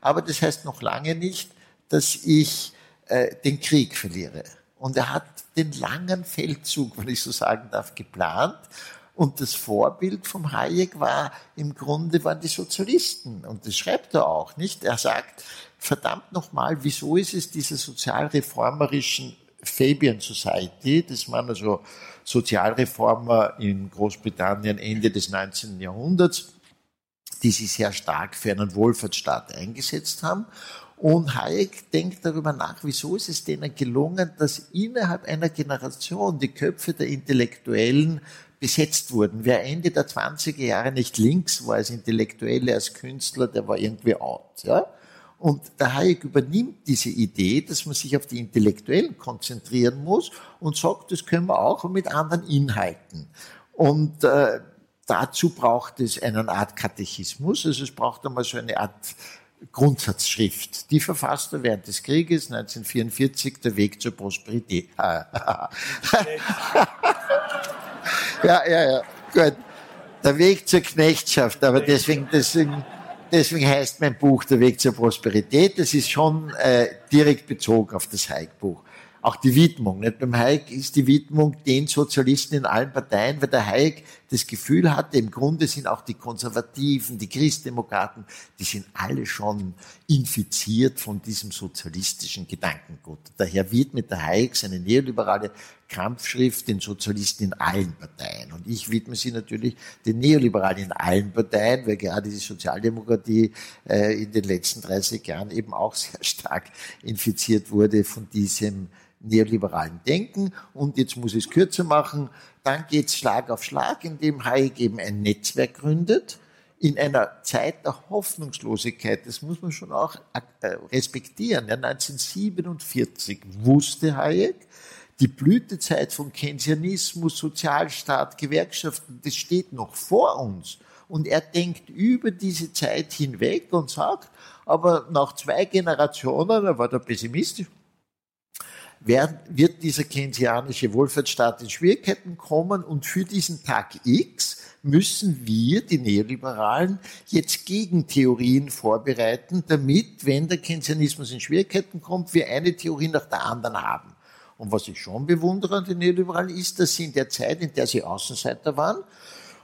aber das heißt noch lange nicht, dass ich äh, den Krieg verliere. Und er hat den langen Feldzug, wenn ich so sagen darf, geplant. Und das Vorbild vom Hayek war im Grunde waren die Sozialisten. Und das schreibt er auch, nicht? Er sagt, verdammt nochmal, wieso ist es dieser sozialreformerischen Fabian Society, das waren also Sozialreformer in Großbritannien Ende des 19. Jahrhunderts, die sich sehr stark für einen Wohlfahrtsstaat eingesetzt haben. Und Hayek denkt darüber nach, wieso ist es denen gelungen, dass innerhalb einer Generation die Köpfe der Intellektuellen besetzt wurden. Wer Ende der 20er Jahre nicht links war als Intellektuelle, als Künstler, der war irgendwie out. Ja? Und der Hayek übernimmt diese Idee, dass man sich auf die Intellektuellen konzentrieren muss und sagt, das können wir auch mit anderen Inhalten. Und äh, dazu braucht es eine Art Katechismus, also es braucht einmal so eine Art Grundsatzschrift. Die verfasst er während des Krieges 1944, Der Weg zur Prosperität. [LAUGHS] ja, ja, ja, gut. Der Weg zur Knechtschaft, aber deswegen, deswegen deswegen heißt mein Buch Der Weg zur Prosperität. Das ist schon äh, direkt bezogen auf das Hayek-Buch. Auch die Widmung. Nicht? Beim Hayek ist die Widmung den Sozialisten in allen Parteien, weil der Hayek das Gefühl hatte, im Grunde sind auch die Konservativen, die Christdemokraten, die sind alle schon infiziert von diesem sozialistischen Gedankengut. Daher widmet der Hayek seine neoliberale Kampfschrift den Sozialisten in allen Parteien. Und ich widme sie natürlich den Neoliberalen in allen Parteien, weil gerade die Sozialdemokratie äh, in den letzten 30 Jahren eben auch [LAUGHS] sehr stark infiziert wurde von diesem neoliberalen Denken. Und jetzt muss ich es kürzer machen. Dann geht es Schlag auf Schlag, indem Hayek eben ein Netzwerk gründet. In einer Zeit der Hoffnungslosigkeit, das muss man schon auch äh, respektieren. Ja, 1947 wusste Hayek, die Blütezeit von Keynesianismus, Sozialstaat, Gewerkschaften, das steht noch vor uns. Und er denkt über diese Zeit hinweg und sagt, aber nach zwei Generationen, er war da pessimistisch, wird dieser keynesianische Wohlfahrtsstaat in Schwierigkeiten kommen und für diesen Tag X müssen wir, die Neoliberalen, jetzt Gegentheorien vorbereiten, damit, wenn der Keynesianismus in Schwierigkeiten kommt, wir eine Theorie nach der anderen haben. Und was ich schon bewundere an den Neoliberalen ist, dass sie in der Zeit, in der sie Außenseiter waren,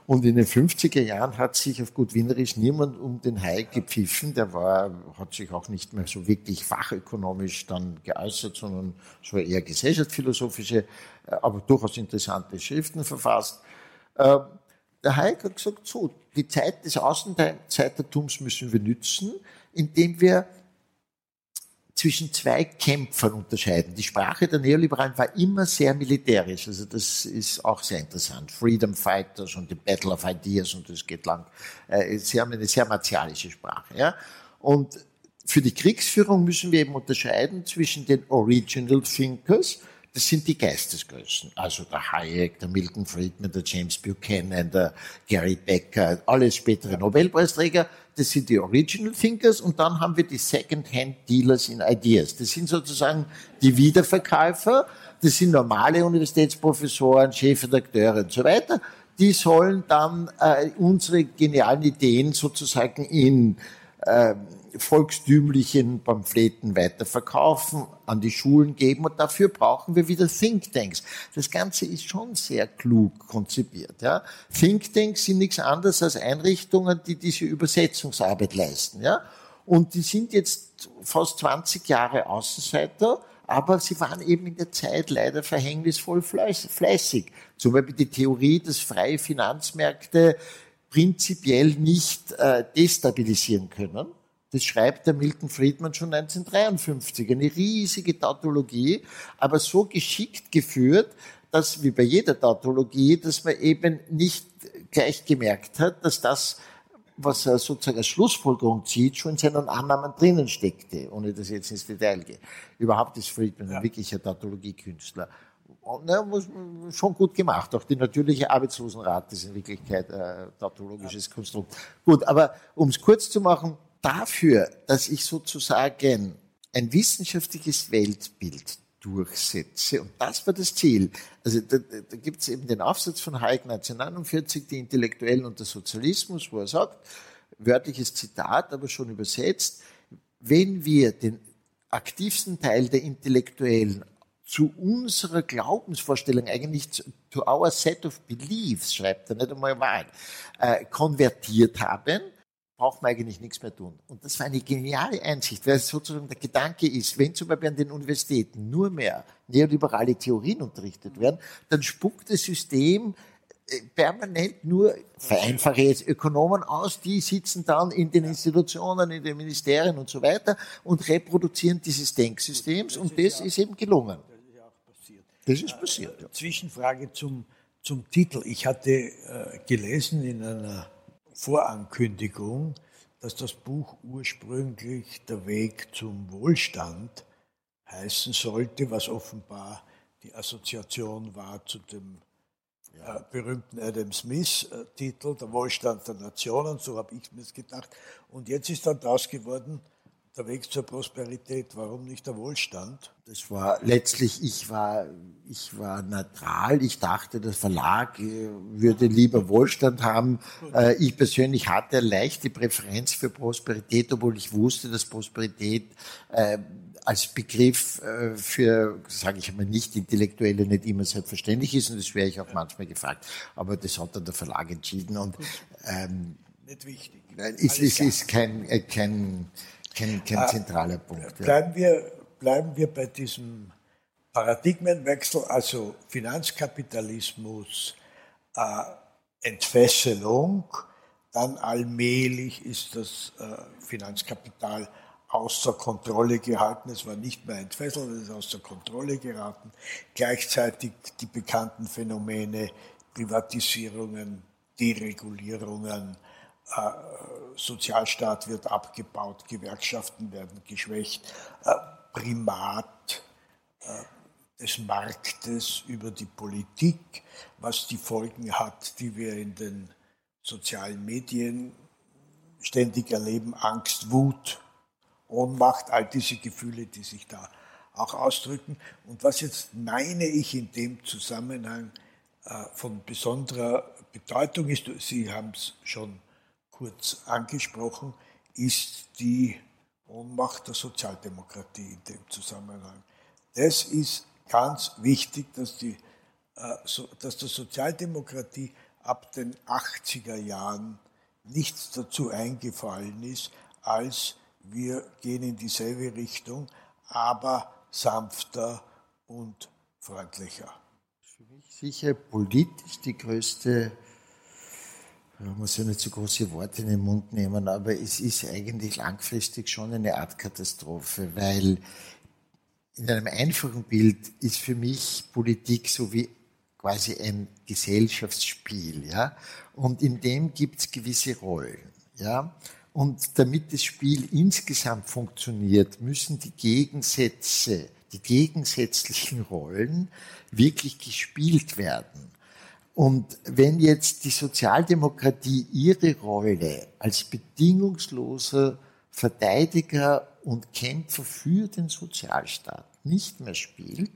und in den 50er Jahren hat sich auf gut Wienerisch niemand um den Hai gepfiffen. Der war, hat sich auch nicht mehr so wirklich fachökonomisch dann geäußert, sondern so eher gesellschaftsphilosophische, äh, aber durchaus interessante Schriften verfasst. Ähm, der Hayek hat gesagt, so, die Zeit des Außenseitertums müssen wir nützen, indem wir zwischen zwei Kämpfern unterscheiden. Die Sprache der Neoliberalen war immer sehr militärisch. Also das ist auch sehr interessant. Freedom Fighters und the Battle of Ideas und das geht lang. Äh, sie haben eine sehr martialische Sprache. Ja? Und für die Kriegsführung müssen wir eben unterscheiden zwischen den Original Thinkers, das sind die Geistesgrößen. Also der Hayek, der Milton Friedman, der James Buchanan, der Gary Becker, alle spätere Nobelpreisträger, das sind die Original Thinkers und dann haben wir die Second-Hand Dealers in Ideas. Das sind sozusagen die Wiederverkäufer, das sind normale Universitätsprofessoren, Chefredakteure und so weiter. Die sollen dann äh, unsere genialen Ideen sozusagen in äh, volkstümlichen Pamphleten weiterverkaufen, an die Schulen geben und dafür brauchen wir wieder Thinktanks. Das Ganze ist schon sehr klug konzipiert. Ja? Thinktanks sind nichts anderes als Einrichtungen, die diese Übersetzungsarbeit leisten. Ja? Und die sind jetzt fast 20 Jahre Außenseiter, aber sie waren eben in der Zeit leider verhängnisvoll fleißig. Zum Beispiel die Theorie, dass freie Finanzmärkte prinzipiell nicht äh, destabilisieren können. Das schreibt der Milton Friedman schon 1953. Eine riesige Tautologie, aber so geschickt geführt, dass wie bei jeder Tautologie, dass man eben nicht gleich gemerkt hat, dass das, was er sozusagen als Schlussfolgerung zieht, schon in seinen Annahmen drinnen steckte, ohne dass ich jetzt ins Detail gehe. Überhaupt ist Friedman ja. ein wirklicher Tautologiekünstler. Ne, schon gut gemacht. Auch die natürliche Arbeitslosenrate ist in Wirklichkeit äh, tautologisches Konstrukt. Gut, aber um es kurz zu machen, dafür, dass ich sozusagen ein wissenschaftliches Weltbild durchsetze. Und das war das Ziel. Also da, da gibt es eben den Aufsatz von Hayek 1949, die Intellektuellen und der Sozialismus, wo er sagt, wörtliches Zitat, aber schon übersetzt, wenn wir den aktivsten Teil der Intellektuellen zu unserer Glaubensvorstellung, eigentlich to our set of beliefs, schreibt er nicht einmal Wahrheit, äh, konvertiert haben, braucht man eigentlich nichts mehr tun. Und das war eine geniale Einsicht, weil sozusagen der Gedanke ist, wenn zum Beispiel an den Universitäten nur mehr neoliberale Theorien unterrichtet werden, dann spuckt das System äh, permanent nur, vereinfache jetzt Ökonomen aus, die sitzen dann in den Institutionen, in den Ministerien und so weiter und reproduzieren dieses Denksystems und das ist eben gelungen. Das ist passiert. Ja. Zwischenfrage zum, zum Titel. Ich hatte äh, gelesen in einer Vorankündigung, dass das Buch ursprünglich Der Weg zum Wohlstand heißen sollte, was offenbar die Assoziation war zu dem äh, berühmten Adam Smith-Titel, Der Wohlstand der Nationen, so habe ich mir es gedacht. Und jetzt ist dann daraus geworden, der Weg zur Prosperität, warum nicht der Wohlstand? Das war letztlich, ich war, ich war neutral. Ich dachte, der Verlag äh, würde lieber Wohlstand haben. Äh, ich persönlich hatte leichte Präferenz für Prosperität, obwohl ich wusste, dass Prosperität äh, als Begriff für, sage ich einmal, nicht Intellektuelle nicht immer selbstverständlich ist. Und das wäre ich auch manchmal gefragt. Aber das hat dann der Verlag entschieden. Und ähm, nicht wichtig. Es, es ist kein, kein kein, kein ah, zentraler Punkt. Ja. Bleiben, wir, bleiben wir bei diesem Paradigmenwechsel, also Finanzkapitalismus, äh, Entfesselung, dann allmählich ist das äh, Finanzkapital außer Kontrolle gehalten. Es war nicht mehr entfesselt, es ist außer Kontrolle geraten. Gleichzeitig die bekannten Phänomene Privatisierungen, Deregulierungen, Sozialstaat wird abgebaut, Gewerkschaften werden geschwächt, äh, Primat äh, des Marktes über die Politik, was die Folgen hat, die wir in den sozialen Medien ständig erleben, Angst, Wut, Ohnmacht, all diese Gefühle, die sich da auch ausdrücken. Und was jetzt meine ich in dem Zusammenhang von besonderer Bedeutung ist, Sie haben es schon kurz angesprochen, ist die Ohnmacht der Sozialdemokratie in dem Zusammenhang. Das ist ganz wichtig, dass, die, äh, dass der Sozialdemokratie ab den 80er Jahren nichts dazu eingefallen ist, als wir gehen in dieselbe Richtung, aber sanfter und freundlicher. Für mich sicher politisch die größte man muss ja nicht so große Worte in den Mund nehmen, aber es ist eigentlich langfristig schon eine Art Katastrophe, weil in einem einfachen Bild ist für mich Politik so wie quasi ein Gesellschaftsspiel, ja, und in dem gibt es gewisse Rollen, ja, und damit das Spiel insgesamt funktioniert, müssen die Gegensätze, die gegensätzlichen Rollen wirklich gespielt werden. Und wenn jetzt die Sozialdemokratie ihre Rolle als bedingungsloser Verteidiger und Kämpfer für den Sozialstaat nicht mehr spielt,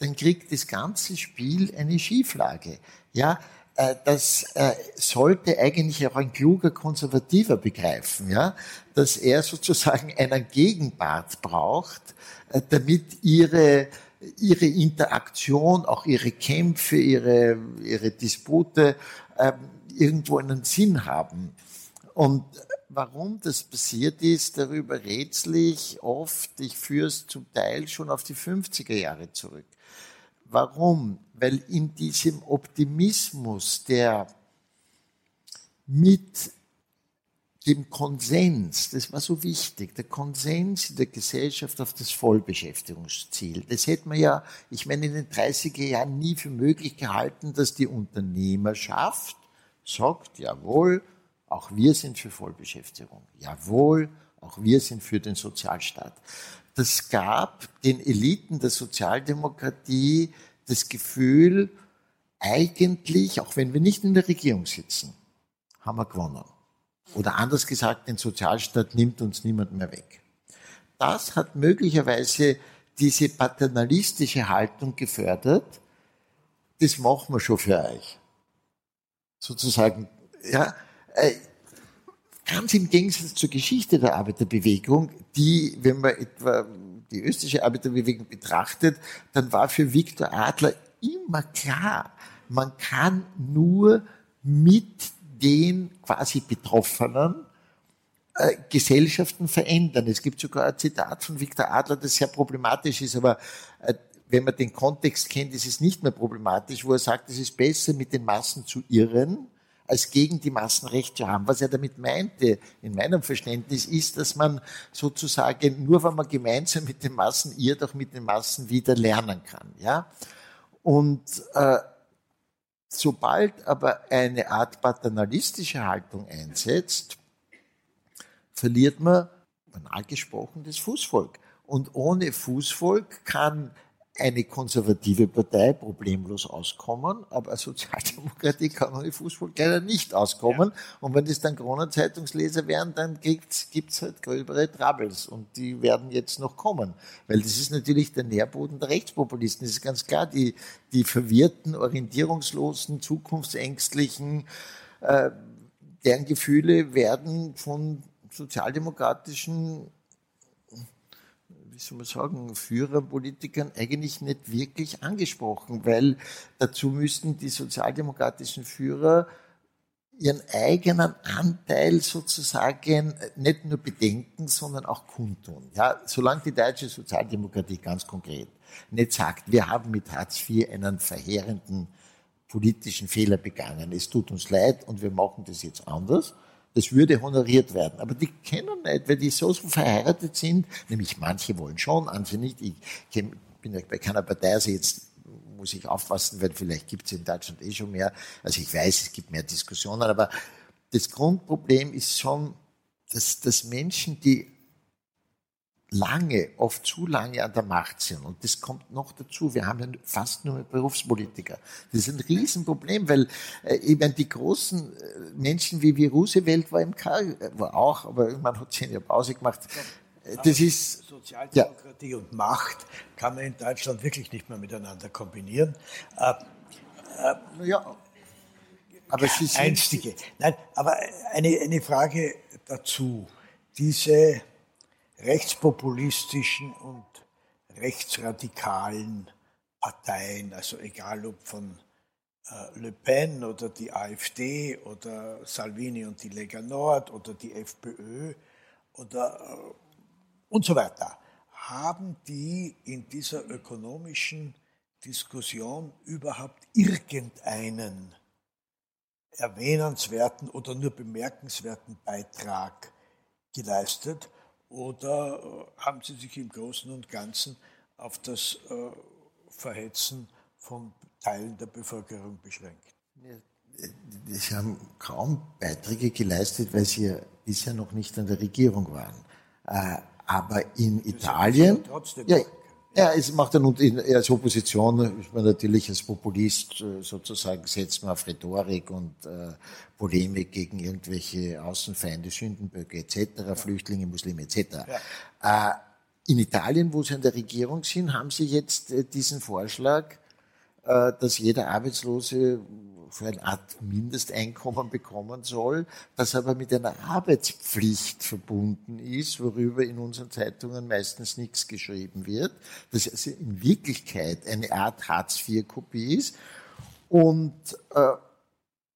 dann kriegt das ganze Spiel eine Schieflage. Ja, äh, das äh, sollte eigentlich auch ein kluger Konservativer begreifen, ja, dass er sozusagen einen Gegenpart braucht, äh, damit ihre ihre Interaktion, auch ihre Kämpfe, ihre, ihre Dispute ähm, irgendwo einen Sinn haben. Und warum das passiert ist, darüber rätsel ich oft. Ich führe es zum Teil schon auf die 50er Jahre zurück. Warum? Weil in diesem Optimismus, der mit dem Konsens, das war so wichtig, der Konsens in der Gesellschaft auf das Vollbeschäftigungsziel. Das hätte man ja, ich meine, in den 30er Jahren nie für möglich gehalten, dass die Unternehmerschaft sagt, jawohl, auch wir sind für Vollbeschäftigung. Jawohl, auch wir sind für den Sozialstaat. Das gab den Eliten der Sozialdemokratie das Gefühl, eigentlich, auch wenn wir nicht in der Regierung sitzen, haben wir gewonnen. Oder anders gesagt, den Sozialstaat nimmt uns niemand mehr weg. Das hat möglicherweise diese paternalistische Haltung gefördert. Das machen wir schon für euch. Sozusagen, ja, äh, ganz im Gegensatz zur Geschichte der Arbeiterbewegung, die, wenn man etwa die österreichische Arbeiterbewegung betrachtet, dann war für Viktor Adler immer klar, man kann nur mit den quasi Betroffenen äh, Gesellschaften verändern. Es gibt sogar ein Zitat von Viktor Adler, das sehr problematisch ist, aber äh, wenn man den Kontext kennt, ist es nicht mehr problematisch, wo er sagt, es ist besser, mit den Massen zu irren, als gegen die Massen Recht zu haben. Was er damit meinte, in meinem Verständnis, ist, dass man sozusagen nur, wenn man gemeinsam mit den Massen irrt, auch mit den Massen wieder lernen kann. Ja? Und äh, sobald aber eine Art paternalistische Haltung einsetzt, verliert man, banal gesprochen, das Fußvolk. Und ohne Fußvolk kann eine konservative Partei problemlos auskommen, aber eine Sozialdemokratie kann ohne Fußvolk leider nicht auskommen. Ja. Und wenn das dann Kronenzeitungsleser wären, dann gibt's, gibt's halt gröbere Troubles und die werden jetzt noch kommen. Weil das ist natürlich der Nährboden der Rechtspopulisten. Das ist ganz klar, die, die verwirrten, orientierungslosen, zukunftsängstlichen, äh, deren Gefühle werden von sozialdemokratischen wie soll man sagen, Führerpolitikern eigentlich nicht wirklich angesprochen, weil dazu müssten die sozialdemokratischen Führer ihren eigenen Anteil sozusagen nicht nur bedenken, sondern auch kundtun. Ja, solange die deutsche Sozialdemokratie ganz konkret nicht sagt, wir haben mit Hartz IV einen verheerenden politischen Fehler begangen, es tut uns leid und wir machen das jetzt anders, das würde honoriert werden. Aber die kennen nicht, weil die so, so verheiratet sind, nämlich manche wollen schon, andere nicht. Ich bin ja bei keiner Partei, also jetzt muss ich aufpassen, weil vielleicht gibt es in Deutschland eh schon mehr. Also ich weiß, es gibt mehr Diskussionen, aber das Grundproblem ist schon, dass, dass Menschen, die lange, oft zu lange an der Macht sind. Und das kommt noch dazu. Wir haben ja fast nur Berufspolitiker. Das ist ein Riesenproblem, weil äh, ich meine, die großen äh, Menschen wie, wie Roosevelt war im K, äh, war auch, aber man hat zehn Jahre Pause gemacht. Das ist Sozialdemokratie ja. und Macht kann man in Deutschland wirklich nicht mehr miteinander kombinieren. Äh, äh, ja, aber sie sind einstige. Nein, aber eine, eine Frage dazu. Diese rechtspopulistischen und rechtsradikalen Parteien, also egal ob von äh, Le Pen oder die AfD oder Salvini und die Lega Nord oder die FPÖ oder äh, und so weiter, haben die in dieser ökonomischen Diskussion überhaupt irgendeinen erwähnenswerten oder nur bemerkenswerten Beitrag geleistet? Oder äh, haben Sie sich im Großen und Ganzen auf das äh, Verhetzen von Teilen der Bevölkerung beschränkt? Sie haben kaum Beiträge geleistet, weil Sie ja bisher noch nicht an der Regierung waren. Äh, aber in Italien, ja, ja, es macht dann als Opposition, ist man natürlich als Populist äh, sozusagen, setzt man auf Rhetorik und äh, Polemik gegen irgendwelche Außenfeinde, Sündenböcke etc., Flüchtlinge, Muslime etc. Ja. Äh, in Italien, wo sie an der Regierung sind, haben sie jetzt äh, diesen Vorschlag, äh, dass jeder Arbeitslose für eine Art Mindesteinkommen bekommen soll, das aber mit einer Arbeitspflicht verbunden ist, worüber in unseren Zeitungen meistens nichts geschrieben wird, das also in Wirklichkeit eine Art Hartz-IV-Kopie ist. Und äh,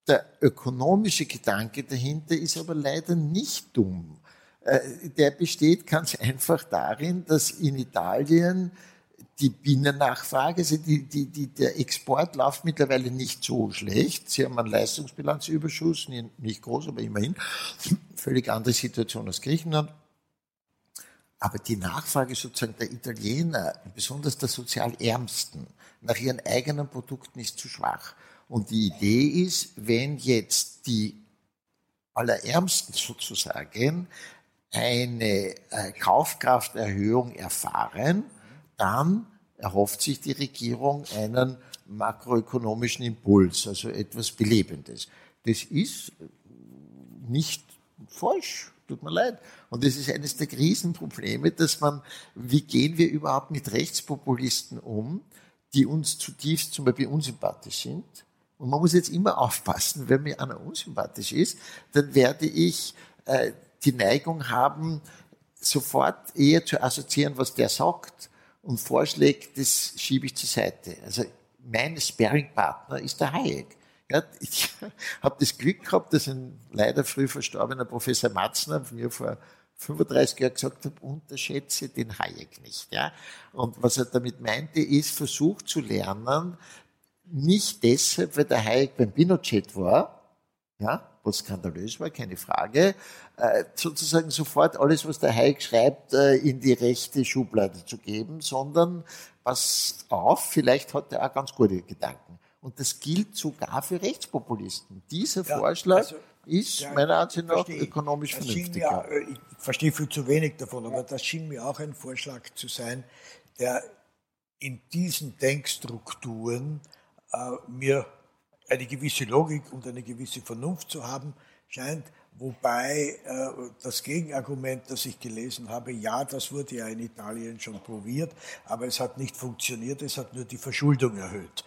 der ökonomische Gedanke dahinter ist aber leider nicht dumm. Äh, der besteht ganz einfach darin, dass in Italien die Binnennachfrage, also die, die, die, der Export läuft mittlerweile nicht so schlecht. Sie haben einen Leistungsbilanzüberschuss, nicht groß, aber immerhin. Völlig andere Situation als Griechenland. Aber die Nachfrage sozusagen der Italiener, besonders der sozial Ärmsten, nach ihren eigenen Produkten ist zu schwach. Und die Idee ist, wenn jetzt die Allerärmsten sozusagen eine äh, Kaufkrafterhöhung erfahren, dann erhofft sich die Regierung einen makroökonomischen Impuls, also etwas Belebendes. Das ist nicht falsch, tut mir leid. Und das ist eines der Riesenprobleme, dass man, wie gehen wir überhaupt mit Rechtspopulisten um, die uns zutiefst zum Beispiel unsympathisch sind. Und man muss jetzt immer aufpassen, wenn mir einer unsympathisch ist, dann werde ich äh, die Neigung haben, sofort eher zu assoziieren, was der sagt, und vorschlägt, das schiebe ich zur Seite. Also mein Sparringpartner ist der Hayek. Ja, ich [LAUGHS] habe das Glück gehabt, dass ein leider früh verstorbener Professor Matzner mir vor 35 Jahren gesagt hat, unterschätze den Hayek nicht. Ja? Und was er damit meinte, ist, versuch zu lernen, nicht deshalb, weil der Hayek beim Pinochet war, ja, was skandalös war, keine Frage, äh, sozusagen sofort alles, was der Hayek schreibt, äh, in die rechte Schublade zu geben, sondern pass auf, vielleicht hat er auch ganz gute Gedanken. Und das gilt sogar für Rechtspopulisten. Dieser ja, Vorschlag also, ist ja, meiner Ansicht nach verstehe, ökonomisch vernünftig. Äh, ich verstehe viel zu wenig davon, aber das schien mir auch ein Vorschlag zu sein, der in diesen Denkstrukturen äh, mir eine gewisse Logik und eine gewisse Vernunft zu haben scheint, wobei äh, das Gegenargument, das ich gelesen habe, ja, das wurde ja in Italien schon probiert, aber es hat nicht funktioniert, es hat nur die Verschuldung erhöht.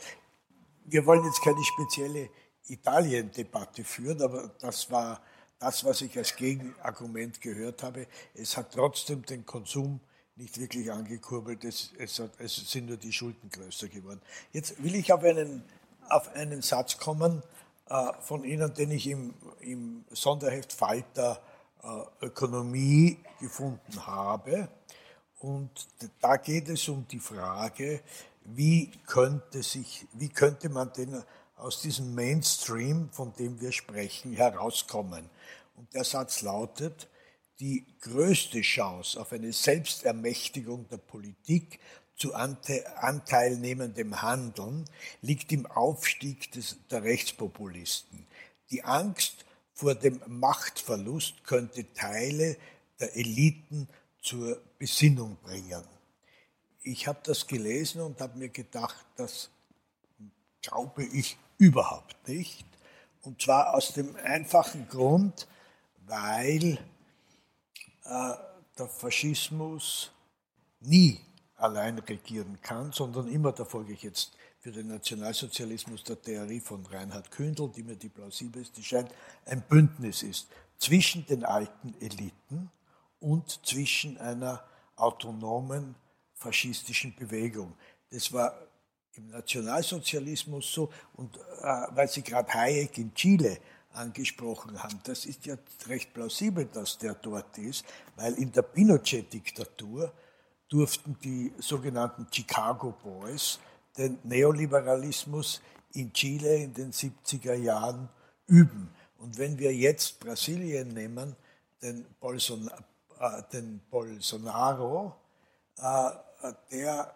Wir wollen jetzt keine spezielle Italien-Debatte führen, aber das war das, was ich als Gegenargument gehört habe. Es hat trotzdem den Konsum nicht wirklich angekurbelt, es, es, hat, es sind nur die Schulden größer geworden. Jetzt will ich auf einen auf einen Satz kommen äh, von Ihnen, den ich im, im Sonderheft Falter äh, Ökonomie gefunden habe. Und da geht es um die Frage, wie könnte, sich, wie könnte man denn aus diesem Mainstream, von dem wir sprechen, herauskommen. Und der Satz lautet, die größte Chance auf eine Selbstermächtigung der Politik zu anteilnehmendem Handeln liegt im Aufstieg des, der Rechtspopulisten. Die Angst vor dem Machtverlust könnte Teile der Eliten zur Besinnung bringen. Ich habe das gelesen und habe mir gedacht, das glaube ich überhaupt nicht. Und zwar aus dem einfachen Grund, weil äh, der Faschismus nie allein regieren kann, sondern immer, da folge ich jetzt für den Nationalsozialismus der Theorie von Reinhard Kündel, die mir die plausibelste scheint, ein Bündnis ist zwischen den alten Eliten und zwischen einer autonomen faschistischen Bewegung. Das war im Nationalsozialismus so, und äh, weil Sie gerade Hayek in Chile angesprochen haben, das ist ja recht plausibel, dass der dort ist, weil in der Pinochet-Diktatur durften die sogenannten Chicago Boys den Neoliberalismus in Chile in den 70er Jahren üben. Und wenn wir jetzt Brasilien nehmen, den, Bolson, äh, den Bolsonaro, äh, der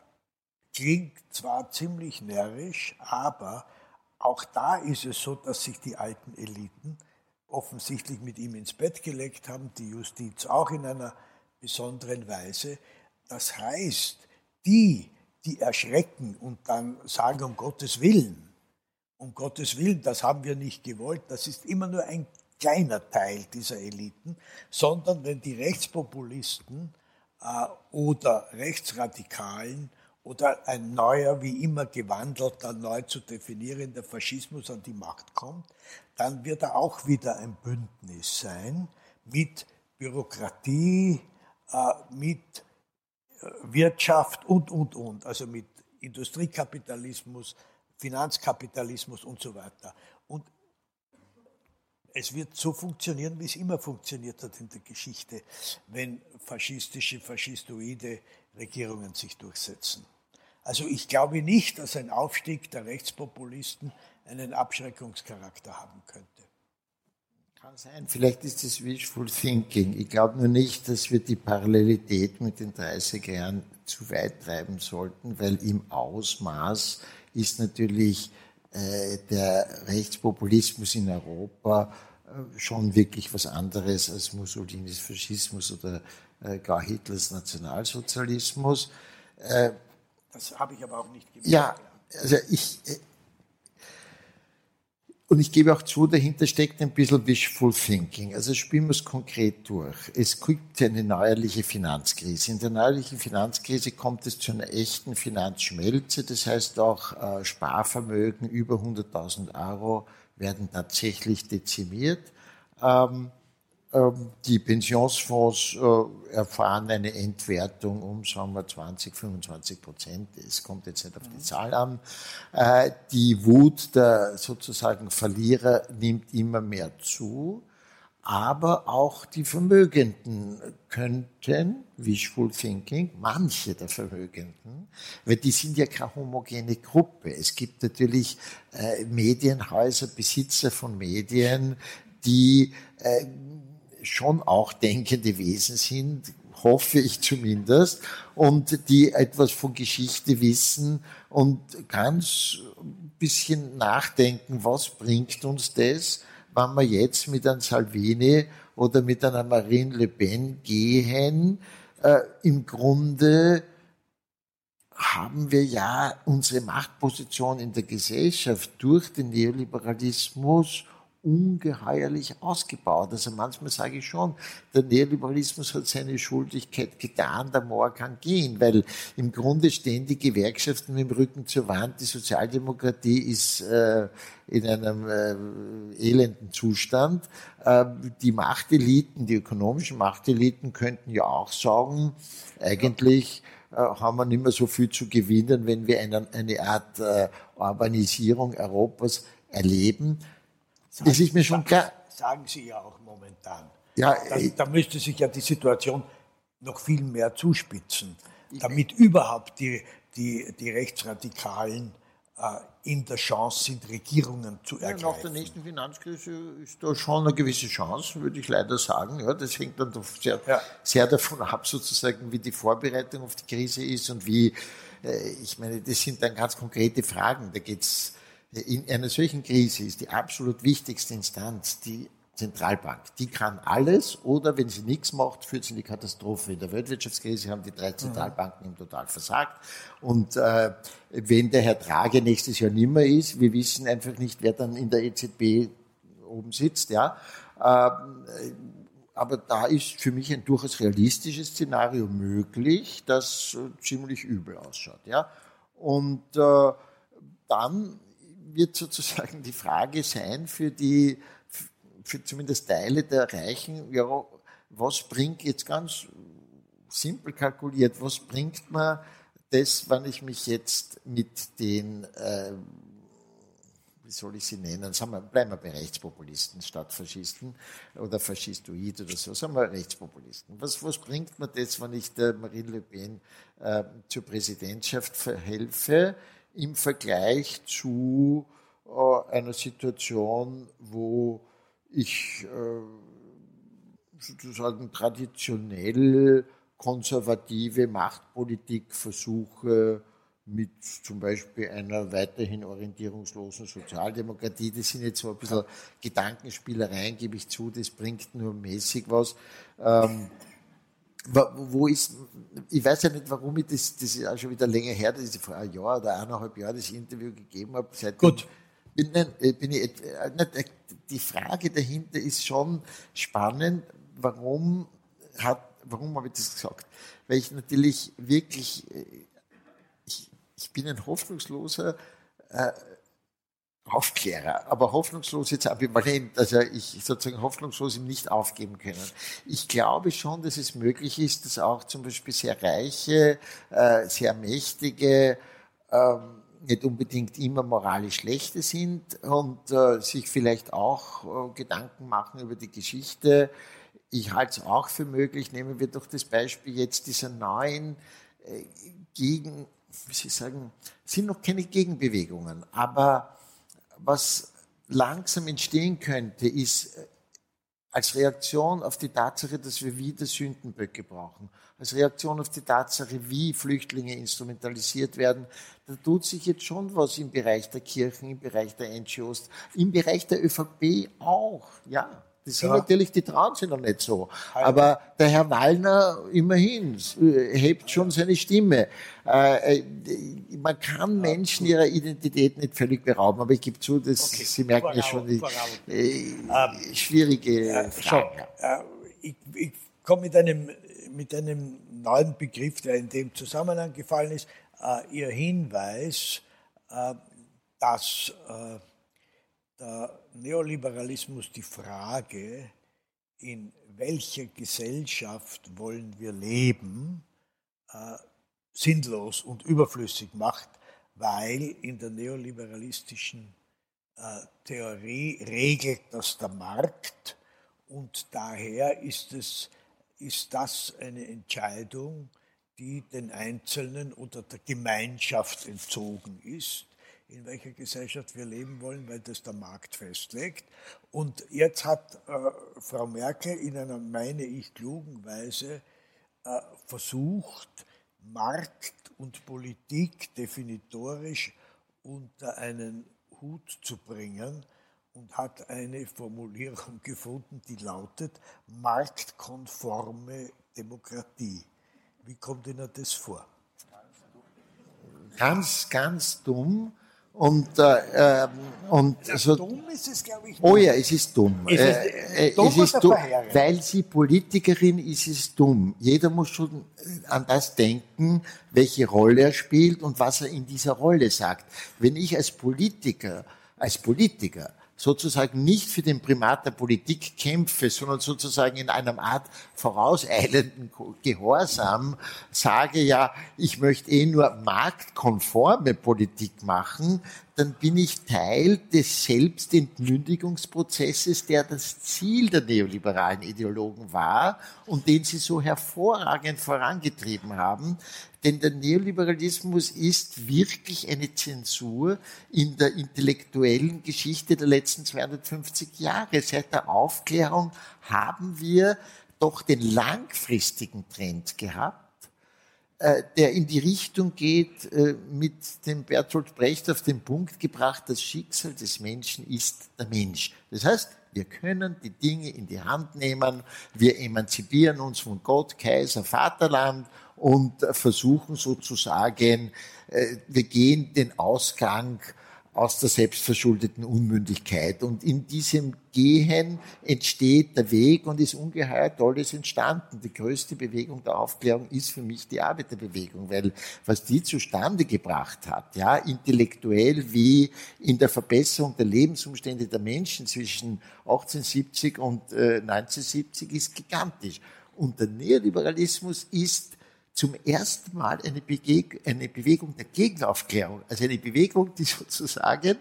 klingt zwar ziemlich närrisch, aber auch da ist es so, dass sich die alten Eliten offensichtlich mit ihm ins Bett gelegt haben, die Justiz auch in einer besonderen Weise. Das heißt, die, die erschrecken und dann sagen, um Gottes Willen, um Gottes Willen, das haben wir nicht gewollt, das ist immer nur ein kleiner Teil dieser Eliten, sondern wenn die Rechtspopulisten äh, oder Rechtsradikalen oder ein neuer, wie immer gewandelter, neu zu definierender Faschismus an die Macht kommt, dann wird er auch wieder ein Bündnis sein mit Bürokratie, äh, mit Wirtschaft und, und, und, also mit Industriekapitalismus, Finanzkapitalismus und so weiter. Und es wird so funktionieren, wie es immer funktioniert hat in der Geschichte, wenn faschistische, faschistoide Regierungen sich durchsetzen. Also ich glaube nicht, dass ein Aufstieg der Rechtspopulisten einen Abschreckungscharakter haben könnte. Kann sein. Vielleicht ist es Wishful Thinking. Ich glaube nur nicht, dass wir die Parallelität mit den 30er Jahren zu weit treiben sollten, weil im Ausmaß ist natürlich äh, der Rechtspopulismus in Europa äh, schon wirklich was anderes als Mussolinis Faschismus oder äh, gar Hitlers Nationalsozialismus. Das habe ich aber auch nicht gemacht. Ja, also ich, und ich gebe auch zu, dahinter steckt ein bisschen Wishful Thinking. Also spielen wir es konkret durch. Es gibt eine neuerliche Finanzkrise. In der neuerlichen Finanzkrise kommt es zu einer echten Finanzschmelze. Das heißt auch äh, Sparvermögen über 100.000 Euro werden tatsächlich dezimiert. Ähm, die Pensionsfonds äh, erfahren eine Entwertung um, sagen wir, 20, 25 Prozent. Es kommt jetzt nicht auf die Zahl an. Äh, die Wut der sozusagen Verlierer nimmt immer mehr zu. Aber auch die Vermögenden könnten, wishful thinking, manche der Vermögenden, weil die sind ja keine homogene Gruppe. Es gibt natürlich äh, Medienhäuser, Besitzer von Medien, die äh, schon auch denkende Wesen sind, hoffe ich zumindest, und die etwas von Geschichte wissen und ganz ein bisschen nachdenken, was bringt uns das, wenn wir jetzt mit einem Salvini oder mit einer Marine Le Pen gehen. Äh, Im Grunde haben wir ja unsere Machtposition in der Gesellschaft durch den Neoliberalismus ungeheuerlich ausgebaut. Also manchmal sage ich schon, der Neoliberalismus hat seine Schuldigkeit getan, der Moor kann gehen, weil im Grunde stehen die Gewerkschaften mit dem Rücken zur Wand, die Sozialdemokratie ist äh, in einem äh, elenden Zustand. Äh, die Machteliten, die ökonomischen Machteliten könnten ja auch sagen, eigentlich äh, haben wir nicht mehr so viel zu gewinnen, wenn wir eine, Art Urbanisierung Europas erleben. Sagen, das ist mir schon klar. Sagen Sie ja auch momentan. Ja, da, da müsste sich ja die Situation noch viel mehr zuspitzen, damit überhaupt die, die, die Rechtsradikalen äh, in der Chance sind, Regierungen zu ergreifen. Ja, nach der nächsten Finanzkrise ist da schon eine gewisse Chance, würde ich leider sagen. Ja, das hängt dann sehr, ja. sehr davon ab, sozusagen, wie die Vorbereitung auf die Krise ist und wie, äh, ich meine, das sind dann ganz konkrete Fragen. Da geht es in einer solchen Krise ist die absolut wichtigste Instanz die Zentralbank. Die kann alles oder wenn sie nichts macht, führt sie in die Katastrophe. In der Weltwirtschaftskrise haben die drei mhm. Zentralbanken im Total versagt. Und äh, wenn der Herr Draghi nächstes Jahr nimmer ist, wir wissen einfach nicht, wer dann in der EZB oben sitzt. Ja. Ähm, aber da ist für mich ein durchaus realistisches Szenario möglich, das äh, ziemlich übel ausschaut. Ja. Und äh, dann wird sozusagen die Frage sein für die, für zumindest Teile der Reichen, ja, was bringt jetzt ganz simpel kalkuliert, was bringt mir das, wenn ich mich jetzt mit den, äh, wie soll ich sie nennen, sagen wir, bleiben wir bei Rechtspopulisten statt Faschisten oder Faschistoid oder so, sagen wir Rechtspopulisten. Was, was bringt mir das, wenn ich der Marine Le Pen äh, zur Präsidentschaft verhelfe? Im Vergleich zu äh, einer Situation, wo ich äh, sozusagen traditionell konservative Machtpolitik versuche, mit zum Beispiel einer weiterhin orientierungslosen Sozialdemokratie. Das sind jetzt so ein bisschen Gedankenspielereien, gebe ich zu, das bringt nur mäßig was. Ähm, wo ist, ich weiß ja nicht, warum ich das, das ist auch schon wieder länger her, dass ich vor einem Jahr oder eineinhalb Jahren das Interview gegeben habe. Seitdem Gut. Bin, äh, bin ich, äh, nicht, die Frage dahinter ist schon spannend, warum hat, warum habe ich das gesagt? Weil ich natürlich wirklich, äh, ich, ich bin ein hoffnungsloser, äh, Aufklärer, aber hoffnungslos jetzt ambivalent, also ich sozusagen hoffnungslos im nicht aufgeben können. Ich glaube schon, dass es möglich ist, dass auch zum Beispiel sehr reiche, äh, sehr mächtige, ähm, nicht unbedingt immer moralisch schlechte sind und äh, sich vielleicht auch äh, Gedanken machen über die Geschichte. Ich halte es auch für möglich, nehmen wir doch das Beispiel jetzt dieser neuen Gegen, wie Sie sagen, sind noch keine Gegenbewegungen, aber was langsam entstehen könnte, ist äh, als Reaktion auf die Tatsache, dass wir wieder Sündenböcke brauchen, als Reaktion auf die Tatsache, wie Flüchtlinge instrumentalisiert werden, da tut sich jetzt schon was im Bereich der Kirchen, im Bereich der NGOs, im Bereich der ÖVP auch, ja. Das sind ja. natürlich, die trauen sich noch nicht so. Aber der Herr Wallner immerhin hebt schon seine Stimme. Äh, äh, man kann Menschen ihrer Identität nicht völlig berauben, aber ich gebe zu, dass okay. Sie merken ja schon die äh, ähm, schwierige äh, Frage. Äh, ich, ich komme mit einem, mit einem neuen Begriff, der in dem Zusammenhang gefallen ist. Ihr Hinweis, dass der Neoliberalismus die Frage in welcher Gesellschaft wollen wir leben, äh, sinnlos und überflüssig macht, weil in der neoliberalistischen äh, Theorie regelt das der Markt und daher ist, es, ist das eine Entscheidung, die den Einzelnen oder der Gemeinschaft entzogen ist, in welcher Gesellschaft wir leben wollen, weil das der Markt festlegt. Und jetzt hat äh, Frau Merkel in einer, meine ich, klugen Weise äh, versucht, Markt und Politik definitorisch unter einen Hut zu bringen und hat eine Formulierung [LAUGHS] gefunden, die lautet marktkonforme Demokratie. Wie kommt Ihnen das vor? Ganz, ganz dumm. Und, äh, ähm, und so, dumm ist es, glaube ich. Oh ja, es ist dumm. Ist es, äh, dumm es ist dumm. Weil sie Politikerin ist, ist es dumm. Jeder muss schon an das denken, welche Rolle er spielt und was er in dieser Rolle sagt. Wenn ich als Politiker, als Politiker sozusagen nicht für den Primat der Politik kämpfe, sondern sozusagen in einem Art vorauseilenden Gehorsam sage, ja, ich möchte eh nur marktkonforme Politik machen, dann bin ich Teil des Selbstentmündigungsprozesses, der das Ziel der neoliberalen Ideologen war und den sie so hervorragend vorangetrieben haben. Denn der Neoliberalismus ist wirklich eine Zensur in der intellektuellen Geschichte der letzten 250 Jahre. Seit der Aufklärung haben wir doch den langfristigen Trend gehabt, der in die Richtung geht, äh, mit dem Bertolt Brecht auf den Punkt gebracht, das Schicksal des Menschen ist der Mensch. Das heißt, wir können die Dinge in die Hand nehmen, wir emanzipieren uns von Gott, Kaiser, Vaterland und versuchen sozusagen, äh, wir gehen den Ausgang aus der selbstverschuldeten Unmündigkeit. Und in diesem Gehen entsteht der Weg und ist ungeheuer Tolles entstanden. Die größte Bewegung der Aufklärung ist für mich die Arbeiterbewegung, weil was die zustande gebracht hat, ja, intellektuell wie in der Verbesserung der Lebensumstände der Menschen zwischen 1870 und äh, 1970 ist gigantisch. Und der Neoliberalismus ist zum ersten Mal eine, Begeg eine Bewegung der Gegenaufklärung, also eine Bewegung, die [LAUGHS] sozusagen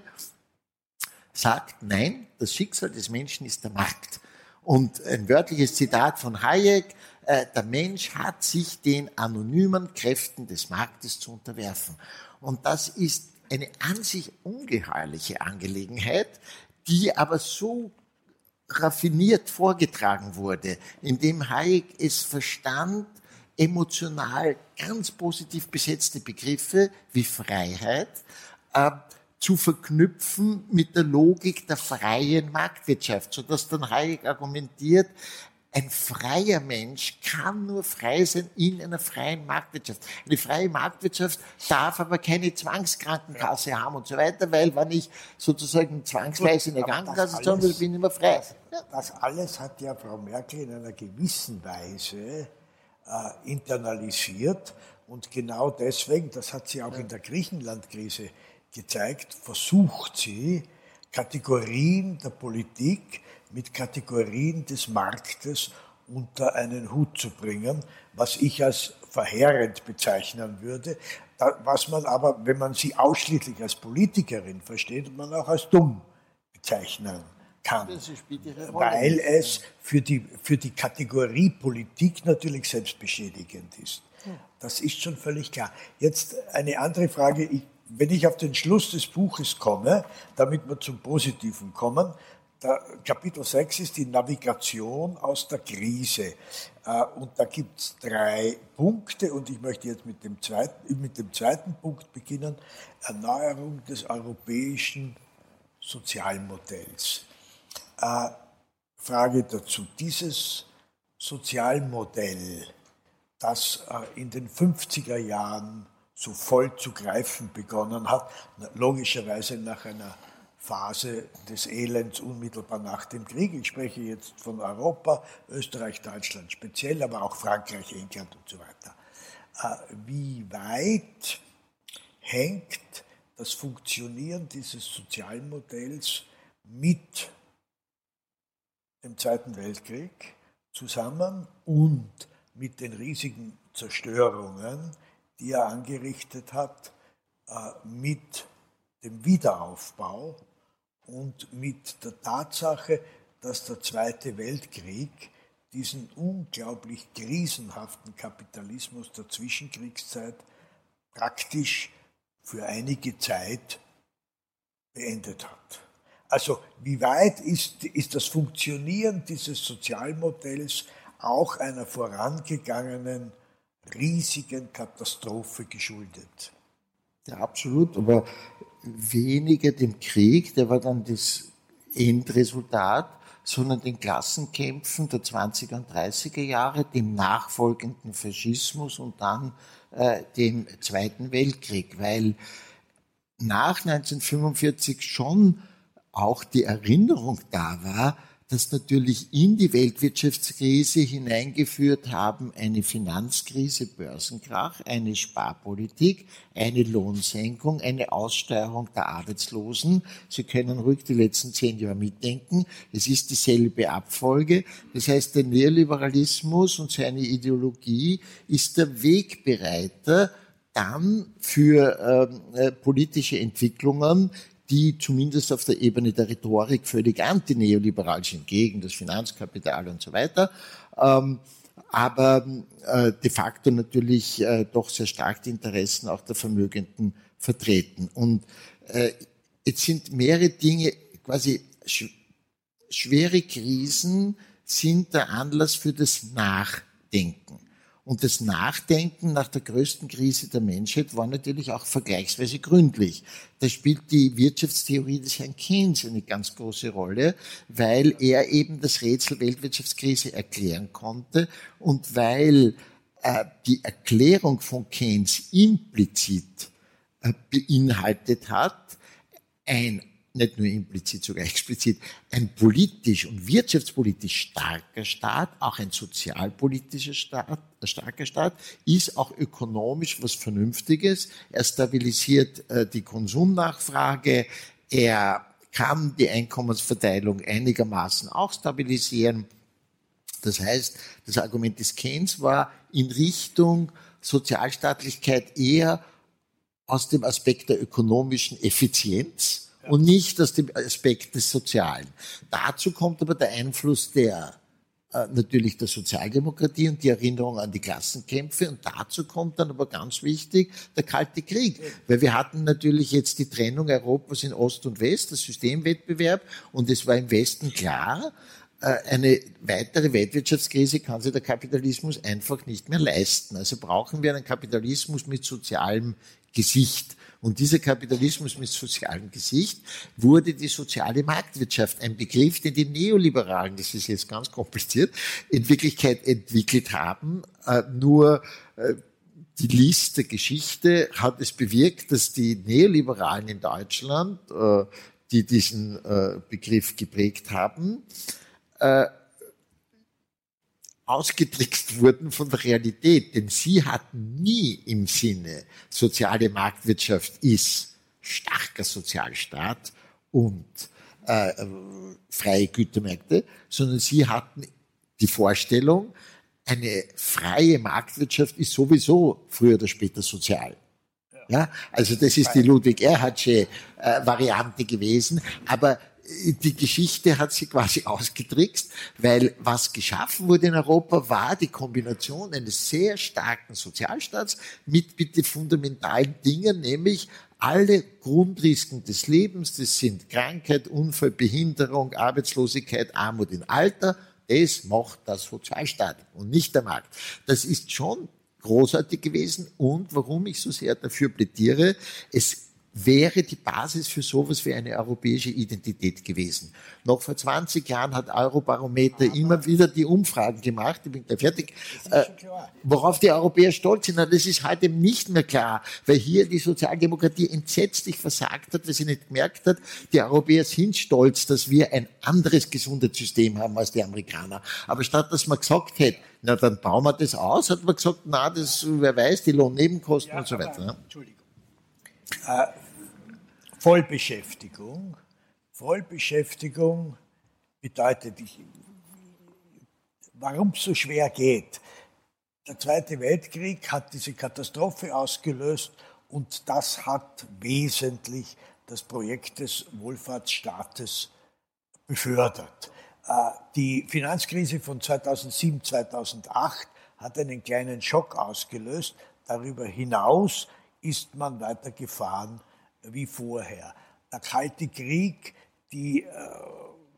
sagt, nein, das Schicksal des Menschen ist der Markt. Und ein wörtliches Zitat von Hayek, äh, der Mensch hat sich den anonymen Kräften des Marktes zu unterwerfen. Und das ist eine an sich ungeheuerliche Angelegenheit, die aber so raffiniert vorgetragen wurde, indem Hayek es verstand, emotional ganz positiv besetzte Begriffe wie Freiheit äh, zu verknüpfen mit der Logik der freien Marktwirtschaft, sodass dann Hayek argumentiert, ein freier Mensch kann nur frei sein in einer freien Marktwirtschaft. Eine freie Marktwirtschaft darf aber keine Zwangskrankenkasse haben und so weiter, weil wenn ich sozusagen zwangsweise in der Krankenkasse zahlen will, bin ich immer frei. Das, das alles hat ja Frau Merkel in einer gewissen Weise äh, internalisiert. Und genau deswegen, das hat sie auch in der Griechenland-Krise gezeigt, versucht sie, Kategorien der Politik mit Kategorien des Marktes unter einen Hut zu bringen, was ich als verheerend bezeichnen würde, was man aber, wenn man sie ausschließlich als Politikerin versteht, man auch als dumm bezeichnen kann, weil es für die, für die Kategorie Politik natürlich selbstbeschädigend ist. Das ist schon völlig klar. Jetzt eine andere Frage. Ich, wenn ich auf den Schluss des Buches komme, damit wir zum Positiven kommen, Kapitel 6 ist die Navigation aus der Krise. Äh, und da gibt es drei Punkte und ich möchte jetzt mit dem, zweiten, mit dem zweiten Punkt beginnen. Erneuerung des europäischen Sozialmodells. Äh, Frage dazu. Dieses Sozialmodell, das äh, in den 50er Jahren so voll zu greifen begonnen hat, logischerweise nach einer Phase des Elends unmittelbar nach dem Krieg. Ich spreche jetzt von Europa, Österreich, Deutschland speziell, aber auch Frankreich, England und so weiter. Äh, wie weit hängt das Funktionieren dieses Sozialmodells mit dem Zweiten Weltkrieg zusammen und mit den riesigen Zerstörungen, die er angerichtet hat, äh, mit dem Wiederaufbau und mit der Tatsache, dass der Zweite Weltkrieg diesen unglaublich krisenhaften Kapitalismus der Zwischenkriegszeit praktisch für einige Zeit beendet hat. Also wie weit ist, ist das Funktionieren dieses Sozialmodells auch einer vorangegangenen riesigen Katastrophe geschuldet? Ja, absolut, aber weniger dem Krieg, der war dann das Endresultat, sondern den Klassenkämpfen der 20er und 30er Jahre, dem nachfolgenden Faschismus und dann äh, dem Zweiten Weltkrieg, weil nach 1945 schon auch die Erinnerung da war, das natürlich in die Weltwirtschaftskrise hineingeführt haben, eine Finanzkrise, Börsenkrach, eine Sparpolitik, eine Lohnsenkung, eine Aussteuerung der Arbeitslosen. Sie können ruhig die letzten zehn Jahre mitdenken. Es ist dieselbe Abfolge. Das heißt, der Neoliberalismus und seine Ideologie ist der Wegbereiter dann für ähm, äh, politische Entwicklungen, die zumindest auf der Ebene der Rhetorik völlig antineoliberal sind, gegen das Finanzkapital und so weiter, ähm, aber äh, de facto natürlich äh, doch sehr stark die Interessen auch der Vermögenden vertreten. Und äh, jetzt sind mehrere Dinge, quasi sch schwere Krisen sind der Anlass für das Nachdenken. Und das Nachdenken nach der größten Krise der Menschheit war natürlich auch vergleichsweise gründlich. Da spielt die Wirtschaftstheorie des Herrn Keynes eine ganz große Rolle, weil er eben das Rätsel Weltwirtschaftskrise erklären konnte und weil äh, die Erklärung von Keynes implizit äh, beinhaltet hat, ein nicht nur implizit, sogar explizit, ein politisch und wirtschaftspolitisch starker Staat, auch ein sozialpolitischer Staat, ein starker Staat, ist auch ökonomisch was Vernünftiges. Er stabilisiert äh, die Konsumnachfrage, er kann die Einkommensverteilung einigermaßen auch stabilisieren. Das heißt, das Argument des Keynes war in Richtung Sozialstaatlichkeit eher aus dem Aspekt der ökonomischen Effizienz, und nicht aus dem Aspekt des Sozialen. Dazu kommt aber der Einfluss der äh, natürlich der Sozialdemokratie und die Erinnerung an die Klassenkämpfe. Und dazu kommt dann aber ganz wichtig der Kalte Krieg. Weil wir hatten natürlich jetzt die Trennung Europas in Ost und West, der Systemwettbewerb. Und es war im Westen klar, äh, eine weitere Weltwirtschaftskrise kann sich der Kapitalismus einfach nicht mehr leisten. Also brauchen wir einen Kapitalismus mit sozialem Gesicht. Und dieser Kapitalismus mit sozialem Gesicht wurde die soziale Marktwirtschaft, ein Begriff, den die Neoliberalen, das ist jetzt ganz kompliziert, in Wirklichkeit entwickelt haben. Äh, nur äh, die Liste Geschichte hat es bewirkt, dass die Neoliberalen in Deutschland, äh, die diesen Begriff geprägt haben, ausgetrickst wurden von der Realität, denn sie hatten nie im Sinne, soziale Marktwirtschaft ist starker Sozialstaat und äh, freie Gütermärkte, sondern sie hatten die Vorstellung, eine freie Marktwirtschaft ist sowieso früher oder später sozial. Ja, also das ist die Ludwig Erhardsche äh, Variante gewesen, aber die Geschichte hat sie quasi [LAUGHS] ausgetrickst, weil was geschaffen wurde in Europa war die Kombination eines sehr starken Sozialstaats mit bitte fundamentalen Dingen, nämlich alle Grundrisiken des Lebens, das sind Krankheit, Unfall, Behinderung, Arbeitslosigkeit, Armut im Alter, das macht der Sozialstaat und nicht der Markt. Das ist schon großartig gewesen und warum ich so sehr dafür plädiere, es wäre die Basis für sowas wie eine europäische Identität gewesen. Noch vor 20 Jahren hat Eurobarometer Aber immer wieder die Umfragen gemacht, ich bin gleich fertig, äh, worauf die Europäer stolz sind. das ist heute nicht mehr klar, weil hier die Sozialdemokratie entsetzlich versagt hat, weil sie nicht gemerkt hat, die Europäer sind stolz, dass wir ein anderes Gesundheitssystem haben als die Amerikaner. Aber statt dass man gesagt hätte, na dann bauen wir das aus, hat man gesagt, na, das, wer weiß, die Lohnnebenkosten ja, und so weiter. Ne? Entschuldigung. Äh, Vollbeschäftigung. Vollbeschäftigung bedeutet, warum es so schwer geht. Der Zweite Weltkrieg hat diese Katastrophe ausgelöst und das hat wesentlich das Projekt des Wohlfahrtsstaates befördert. Äh, die Finanzkrise von 2007, 2008 hat einen kleinen Schock ausgelöst. Darüber hinaus ist man weiter gefahren wie vorher. Der Kalte Krieg, die äh,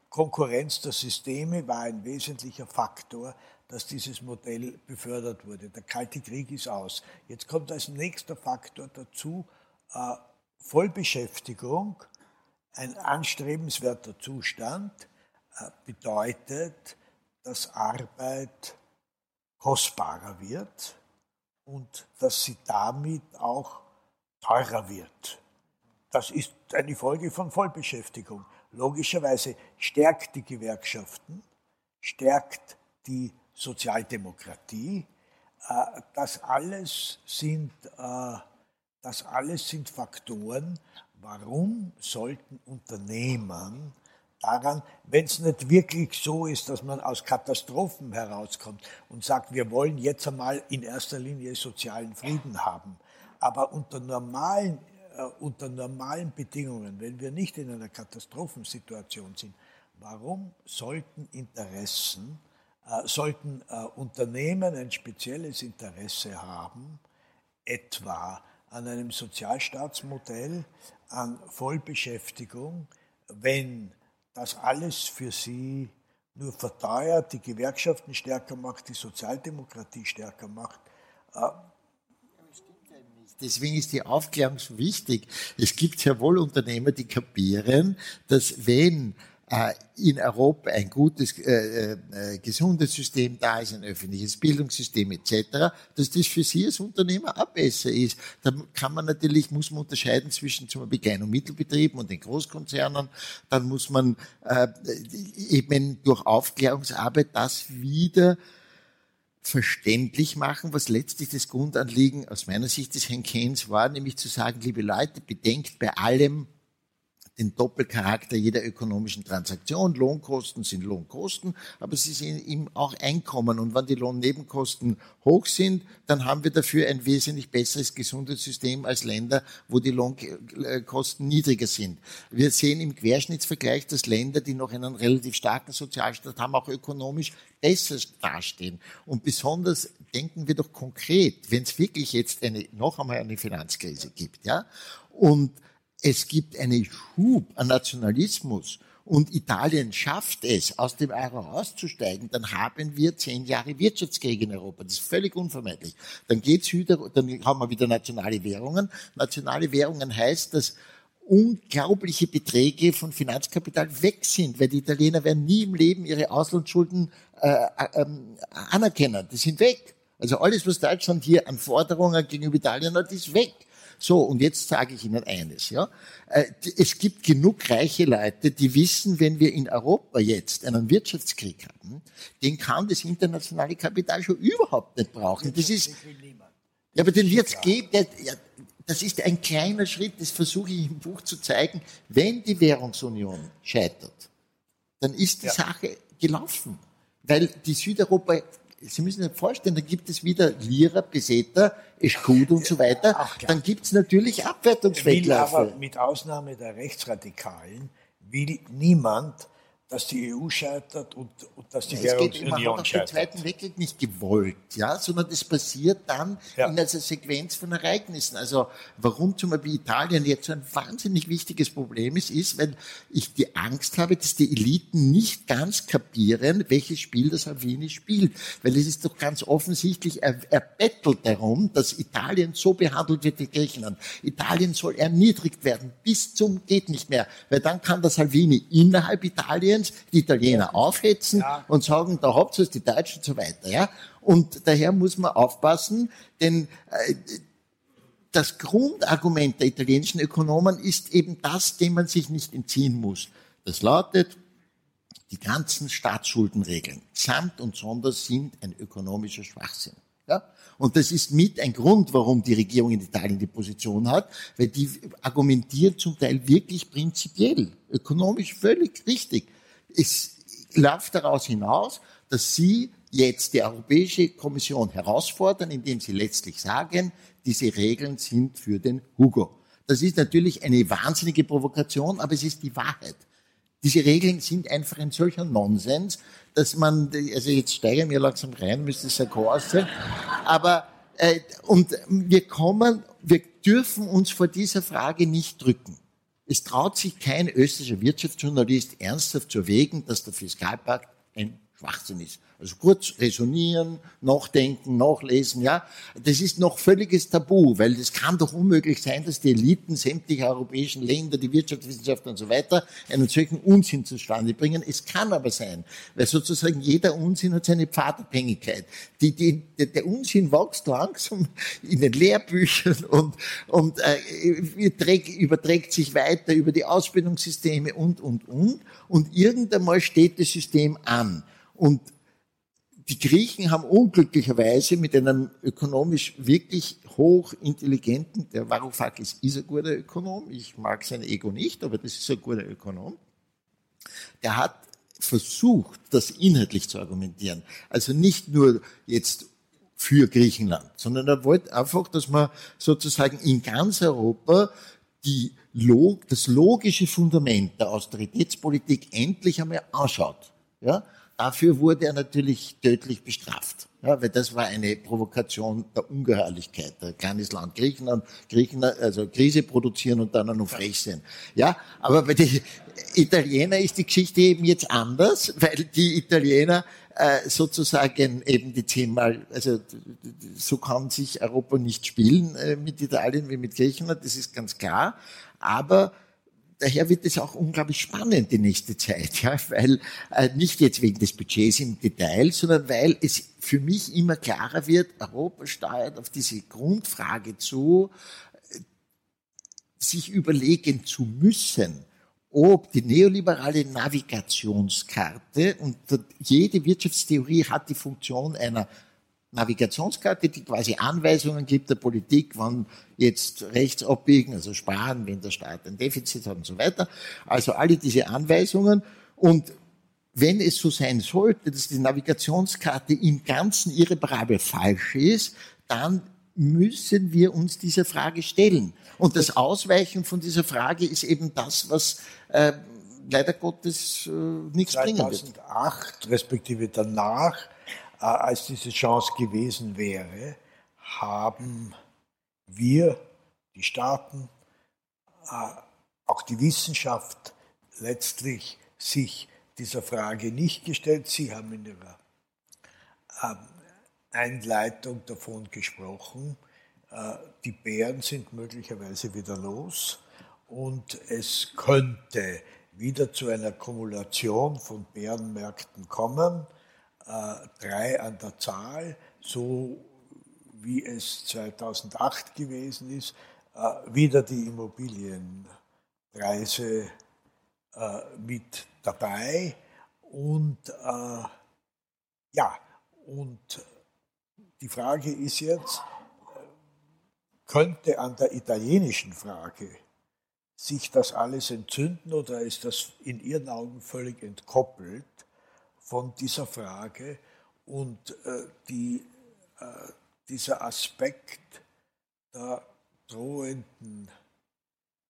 Konkurrenz der Systeme war ein wesentlicher Faktor, dass dieses Modell befördert wurde. Der Kalte Krieg ist aus. Jetzt kommt als nächster Faktor dazu äh, Vollbeschäftigung, ein anstrebenswerter Zustand, äh, bedeutet, dass Arbeit kostbarer wird und dass sie damit auch teurer wird. Das ist eine Folge von Vollbeschäftigung. Logischerweise stärkt die Gewerkschaften, stärkt die Sozialdemokratie. Äh, das alles sind, äh, das alles sind Faktoren, warum sollten Unternehmen daran, wenn es nicht wirklich so ist, dass man aus Katastrophen herauskommt und sagt, wir wollen jetzt einmal in erster Linie sozialen Frieden haben. Aber unter normalen, unter normalen Bedingungen, wenn wir nicht in einer Katastrophensituation sind, warum sollten Interessen, äh, sollten äh, Unternehmen ein spezielles Interesse haben, etwa an einem Sozialstaatsmodell, an Vollbeschäftigung, wenn das alles für sie nur verteuert, die Gewerkschaften stärker macht, die Sozialdemokratie stärker macht. Äh, Deswegen ist die Aufklärung so wichtig. Es gibt sehr wohl Unternehmer, die kapieren, dass wenn äh, in Europa ein gutes, äh, äh, gesundes System da ist, ein öffentliches Bildungssystem etc., dass das für Sie als Unternehmer auch besser ist. Da kann man natürlich, muss man unterscheiden zwischen zum Beispiel Klein- und Mittelbetrieben und den Großkonzernen. Dann muss man äh, eben durch Aufklärungsarbeit das wieder verständlich machen, was letztlich das Grundanliegen aus meiner Sicht des Herrn Keynes war, nämlich zu sagen, liebe Leute, bedenkt bei allem, den Doppelcharakter jeder ökonomischen Transaktion. Lohnkosten sind Lohnkosten, aber sie sind eben auch Einkommen. Und wenn die Lohnnebenkosten hoch sind, dann haben wir dafür ein wesentlich besseres Gesundheitssystem als Länder, wo die Lohnkosten niedriger sind. Wir sehen im Querschnittsvergleich, dass Länder, die noch einen relativ starken Sozialstaat haben, auch ökonomisch besser dastehen. Und besonders denken wir doch konkret, wenn es wirklich jetzt eine, noch einmal eine Finanzkrise gibt, ja, und es gibt einen Schub an Nationalismus und Italien schafft es, aus dem Euro auszusteigen, dann haben wir zehn Jahre Wirtschaftskrieg in Europa. Das ist völlig unvermeidlich. Dann geht's wieder, dann haben wir wieder nationale Währungen. Nationale Währungen heißt, dass unglaubliche Beträge von Finanzkapital weg sind, weil die Italiener werden nie im Leben ihre Auslandsschulden äh, äh, ähm, anerkennen. Die sind weg. Also alles, was Deutschland hier an Forderungen gegenüber Italien hat, ist weg. So, und jetzt sage ich Ihnen eines, ja. Äh, es gibt genug reiche Leute, die wissen, wenn wir in Europa jetzt einen Wirtschaftskrieg haben, den kann das internationale Kapital schon überhaupt nicht brauchen. Das ist, ja, aber den wird's geben, ja, das ist ein kleiner Schritt, das versuche ich im Buch zu zeigen. Wenn die Währungsunion scheitert, dann ist die ja. Sache gelaufen. Weil die Südeuropa Sie müssen sich vorstellen, da gibt es wieder Lira, Peseta, Escud und so weiter. Dann gibt es natürlich Abwertungswettläufe. Aber mit Ausnahme der Rechtsradikalen will niemand dass die EU scheitert und, und dass die Währungsunion scheitert. Man hat den Zweiten Weltkrieg nicht gewollt, ja, sondern das passiert dann ja. in einer Sequenz von Ereignissen. Also warum zum Beispiel Italien jetzt so ein wahnsinnig wichtiges Problem ist, ist, weil ich die Angst habe, dass die Eliten nicht ganz kapieren, welches Spiel das Salvini spielt. Weil es ist doch ganz offensichtlich, er, er bettelt darum, dass Italien so behandelt wird wie Griechenland. Italien soll erniedrigt werden bis zum geht nicht mehr, weil dann kann das Salvini innerhalb Italiens Italiens die Italiener aufhetzen ja. und sagen, da habt ihr die Deutschen und so weiter. Ja? Und daher muss man aufpassen, denn äh, das Grundargument der italienischen Ökonomen ist eben das, dem man sich nicht entziehen muss. Das lautet, die ganzen Staatsschuldenregeln samt und sonders sind ein ökonomischer Schwachsinn. Ja? Und das ist mit ein Grund, warum die Regierung in Italien die Position hat, weil die argumentiert zum Teil wirklich prinzipiell, ökonomisch völlig richtig es läuft daraus hinaus, dass sie jetzt die Europäische Kommission herausfordern, indem sie letztlich sagen, diese Regeln sind für den Hugo. Das ist natürlich eine wahnsinnige Provokation, aber es ist die Wahrheit. Diese Regeln sind einfach ein solcher Nonsens, dass man, also jetzt steigern wir langsam rein, müsste es ja sein, aber äh, und wir kommen, wir dürfen uns vor dieser Frage nicht drücken. Es traut sich kein österreichischer Wirtschaftsjournalist ernsthaft zu erwägen, dass der Fiskalpakt ein Schwachsinn ist. Also kurz resonieren, nachdenken, nachlesen, ja. Das ist noch völliges Tabu, weil es kann doch unmöglich sein, dass die Eliten sämtlicher europäischen Länder, die Wirtschaftswissenschaftler und so weiter, einen solchen Unsinn zustande bringen. Es kann aber sein, weil sozusagen jeder Unsinn hat seine Pfadabhängigkeit. Die, die, der Unsinn wächst langsam in den Lehrbüchern und, und äh, überträgt, sich weiter über die Ausbildungssysteme und, und, und. Und irgendeinmal steht das System an. Und die Griechen haben unglücklicherweise mit einem ökonomisch wirklich hochintelligenten, der Varoufakis ist ein guter Ökonom, ich mag sein Ego nicht, aber das ist ein guter Ökonom, der hat versucht, das inhaltlich zu argumentieren. Also nicht nur jetzt für Griechenland, sondern er wollte einfach, dass man sozusagen in ganz Europa die Log, das logische Fundament der Austeritätspolitik endlich einmal anschaut. Ja? Dafür wurde er natürlich tödlich bestraft. Ja, weil das war eine Provokation der Ungeheuerlichkeit. Ein kleines Land Griechenland, Griechenland, also Krise produzieren und dann noch frech sein. Ja, aber bei den Italienern ist die Geschichte eben jetzt anders, weil die Italiener äh, sozusagen eben die zehnmal, also so kann sich Europa nicht spielen äh, mit Italien wie mit Griechenland, das ist ganz klar. Aber daher wird es auch unglaublich spannend die nächste Zeit, ja, weil äh, nicht jetzt wegen des Budgets im Detail, sondern weil es für mich immer klarer wird, Europa steuert auf diese Grundfrage zu, äh, sich überlegen zu müssen, ob die neoliberale Navigationskarte und jede Wirtschaftstheorie hat die Funktion einer Navigationskarte, die quasi Anweisungen gibt der Politik, wann jetzt rechts abbiegen, also sparen, wenn der Staat ein Defizit hat und so weiter. Also alle diese Anweisungen. Und wenn es so sein sollte, dass die Navigationskarte im Ganzen irreparabel falsch ist, dann müssen wir uns dieser Frage stellen. Und das Ausweichen von dieser Frage ist eben das, was äh, leider Gottes äh, nichts bringen wird. 2008 respektive danach als diese Chance gewesen wäre, haben wir, die Staaten, äh, auch die Wissenschaft letztlich sich dieser Frage nicht gestellt. Sie haben in Ihrer ähm, Einleitung davon gesprochen, äh, die Bären sind möglicherweise wieder los und es könnte wieder zu einer Kumulation von Bärenmärkten kommen äh, drei an der Zahl, so wie es 2008 gewesen ist, äh, wieder die Immobilienpreise äh, mit dabei. Und äh, ja, und die Frage ist jetzt, könnte an der italienischen Frage sich das alles entzünden oder ist das in Ihren Augen völlig entkoppelt? Von dieser Frage und äh, die, äh, dieser Aspekt der drohenden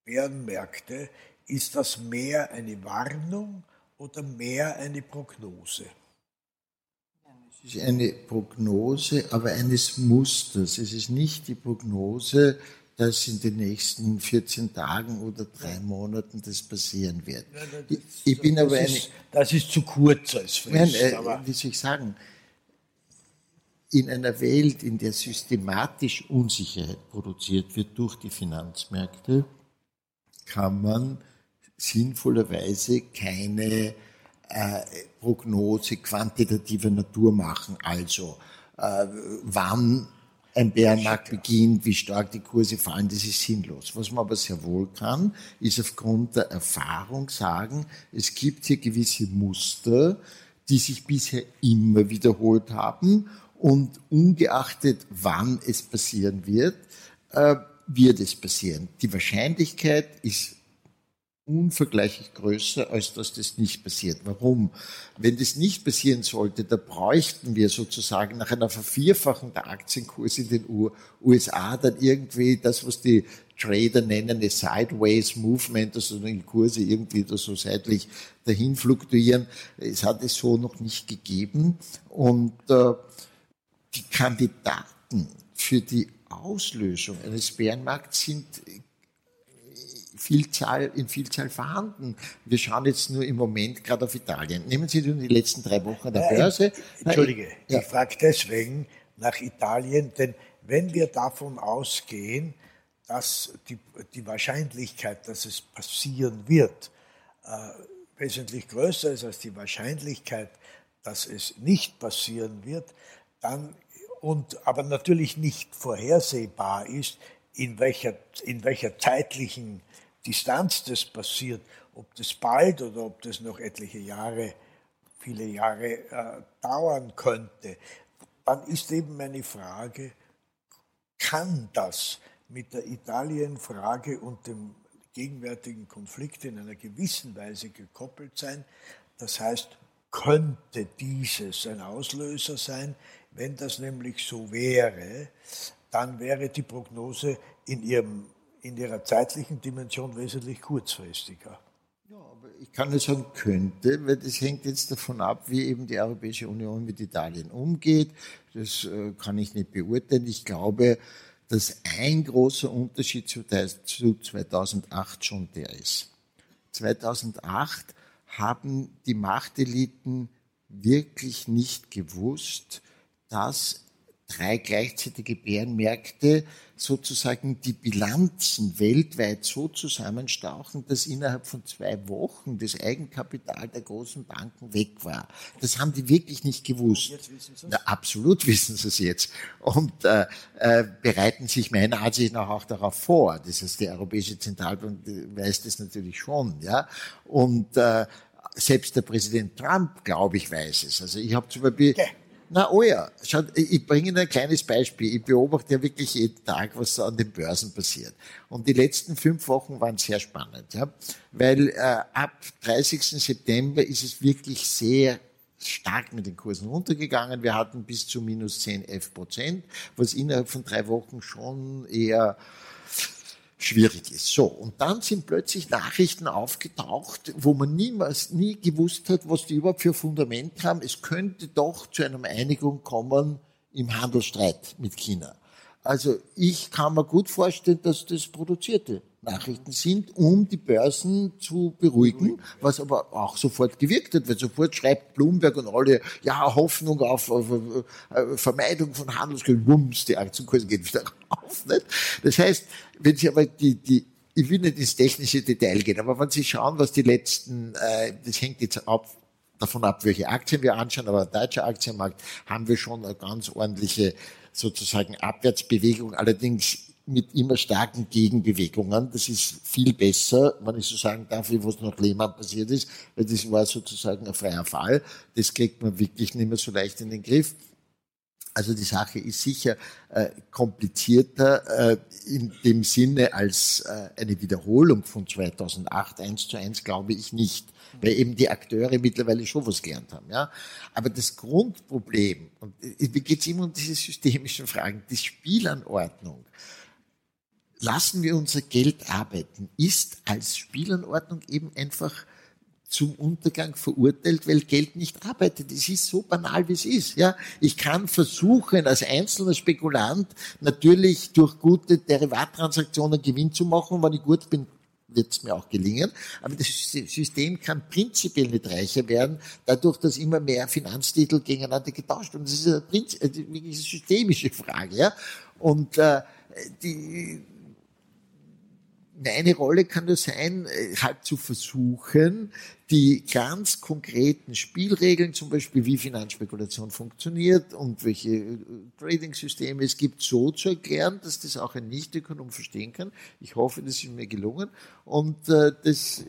Bärenmärkte, ist das mehr eine Warnung oder mehr eine Prognose? Es ist eine Prognose, aber eines Musters. Es ist nicht die Prognose dass in den nächsten 14 Tagen oder drei Monaten das passieren wird. Ja, das, ich, ich, bin aber eine, ist, das ist zu kurz als Frist. Nein, äh, wie soll ich sagen? In einer Welt, in der systematisch Unsicherheit produziert wird durch die Finanzmärkte, kann man sinnvollerweise keine äh, Prognose quantitativer Natur machen. Also äh, wann ein Bärenmarkt beginnt, wie stark die Kurse fallen, das ist sinnlos. Was man aber sehr wohl kann, ist aufgrund der Erfahrung sagen, es gibt hier gewisse Muster, die sich bisher immer wiederholt haben und ungeachtet wann es passieren wird, äh, wird es passieren. Die Wahrscheinlichkeit ist unvergleichlich größer, als dass das nicht passiert. Warum? Wenn das nicht passieren sollte, da bräuchten wir sozusagen nach einer Vervierfachung der Aktienkurse in den USA dann irgendwie das, was die Trader nennen, eine Sideways Movement, also die Kurse irgendwie da so seitlich dahin fluktuieren. Es hat es so noch nicht gegeben. Und äh, die Kandidaten für die Auslösung eines Bärenmarkts sind Vielzahl, in Vielzahl vorhanden. Wir schauen jetzt nur im Moment gerade auf Italien. Nehmen Sie nun die letzten drei Wochen der Börse. Entschuldige, ich, ja. ich frage deswegen nach Italien, denn wenn wir davon ausgehen, dass die, die Wahrscheinlichkeit, dass es passieren wird, äh, wesentlich größer ist als die Wahrscheinlichkeit, dass es nicht passieren wird, dann und aber natürlich nicht vorhersehbar ist, in welcher, in welcher zeitlichen Distanz das passiert, ob das bald oder ob das noch etliche Jahre, viele Jahre äh, dauern könnte, dann ist eben meine Frage, kann das mit der Italien-Frage und dem gegenwärtigen Konflikt in einer gewissen Weise gekoppelt sein? Das heißt, könnte dieses ein Auslöser sein? Wenn das nämlich so wäre, dann wäre die Prognose in ihrem in ihrer zeitlichen Dimension wesentlich kurzfristiger. Ja, aber ich kann nur sagen, könnte, weil das hängt jetzt davon ab, wie eben die Europäische Union mit Italien umgeht. Das äh, kann ich nicht beurteilen. Ich glaube, dass ein großer Unterschied zu, zu 2008 schon der ist. 2008 haben die Machteliten wirklich nicht gewusst, dass drei gleichzeitige Bärenmärkte sozusagen die Bilanzen weltweit so zusammenstauchen, dass innerhalb von zwei Wochen das Eigenkapital der großen Banken weg war. Das haben die wirklich nicht gewusst. Jetzt wissen Sie Na, absolut wissen sie es jetzt und äh, äh, bereiten sich meiner Ansicht nach auch darauf vor. Das heißt, die Europäische Zentralbank weiß das natürlich schon, ja. Und äh, selbst der Präsident Trump, glaube ich, weiß es. Also ich habe zum Beispiel okay na, oh ja. Schaut, ich bringe Ihnen ein kleines Beispiel. Ich beobachte ja wirklich jeden Tag, was an den Börsen passiert. Und die letzten fünf Wochen waren sehr spannend, ja. Weil äh, ab 30. September ist es wirklich sehr stark mit den Kursen runtergegangen. Wir hatten bis zu minus 10, 11 Prozent, was innerhalb von drei Wochen schon eher schwierig ist. So, und dann sind plötzlich Nachrichten aufgetaucht, wo man niemals, nie gewusst hat, was die überhaupt für Fundament haben. Es könnte doch zu einer Einigung kommen im Handelsstreit mit China. Also ich kann mir gut vorstellen, dass das produzierte Nachrichten sind, um die Börsen zu beruhigen, was aber auch sofort gewirkt hat, weil sofort schreibt Bloomberg und alle, ja, Hoffnung auf, auf, auf äh, Vermeidung von Handelskriegen, wumms, die Aktienkurse gehen wieder auf. Nicht? Das heißt, wenn Sie aber die, die ich will nicht ins technische Detail gehen, aber wenn Sie schauen, was die letzten, äh, das hängt jetzt ab, davon ab, welche Aktien wir anschauen, aber der deutsche Aktienmarkt haben wir schon eine ganz ordentliche sozusagen Abwärtsbewegung. Allerdings mit immer starken Gegenbewegungen. Das ist viel besser, wenn ich so sagen darf, wie was nach Lehmann passiert ist, weil das war sozusagen ein freier Fall. Das kriegt man wirklich nicht mehr so leicht in den Griff. Also die Sache ist sicher äh, komplizierter äh, in dem Sinne als äh, eine Wiederholung von 2008 eins zu eins glaube ich nicht, weil eben die Akteure mittlerweile schon was gelernt haben. Ja, aber das Grundproblem und mir geht es immer um diese systemischen Fragen, die Spielanordnung lassen wir unser Geld arbeiten, ist als Spielanordnung eben einfach zum Untergang verurteilt, weil Geld nicht arbeitet. Es ist so banal, wie es ist. Ja, ich kann versuchen, als einzelner Spekulant natürlich durch gute Derivattransaktionen Gewinn zu machen. wenn ich gut bin, wird es mir auch gelingen. Aber das System kann prinzipiell nicht reicher werden, dadurch, dass immer mehr Finanztitel gegeneinander getauscht werden. Das ist eine, Prinzip, eine systemische Frage. Ja? Und äh, die meine Rolle kann nur sein, äh, halt zu versuchen, die ganz konkreten Spielregeln, zum Beispiel wie Finanzspekulation funktioniert und welche äh, Trading-Systeme es gibt, so zu erklären, dass das auch ein Nicht-Ökonom verstehen kann. Ich hoffe, das ist mir gelungen. Und äh, das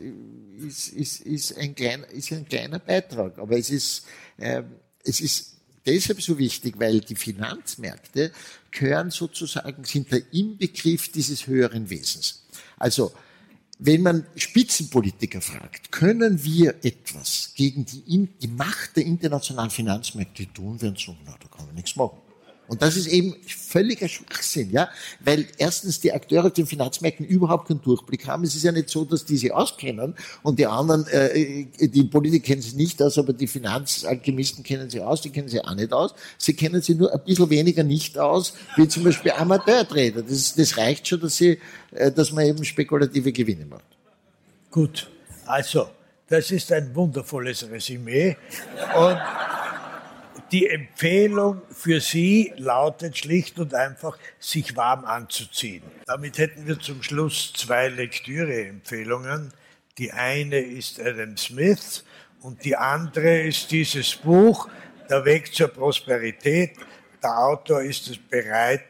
ist, ist, ist, ein kleiner, ist ein kleiner Beitrag. Aber es ist, äh, es ist deshalb so wichtig, weil die Finanzmärkte gehören sozusagen, sind der Inbegriff dieses höheren Wesens. Also wenn man Spitzenpolitiker fragt, können wir etwas gegen die, die Macht der internationalen Finanzmärkte tun, werden sie sagen, na, da kann man nichts machen. Und das ist eben völliger Schwachsinn, ja, weil erstens die Akteure auf den Finanzmärkten überhaupt keinen Durchblick haben. Es ist ja nicht so, dass die sie auskennen und die anderen, äh, die Politiker kennen sie nicht aus, aber die Finanzalchemisten kennen sie aus, die kennen sie auch nicht aus. Sie kennen sie nur ein bisschen weniger nicht aus, wie zum Beispiel Amateurtrader. Das, das reicht schon, dass, sie, äh, dass man eben spekulative Gewinne macht. Gut, also das ist ein wundervolles Resümee und die Empfehlung für Sie lautet schlicht und einfach, sich warm anzuziehen. Damit hätten wir zum Schluss zwei Lektüre-Empfehlungen. Die eine ist Adam Smith und die andere ist dieses Buch, Der Weg zur Prosperität. Der Autor ist es bereit,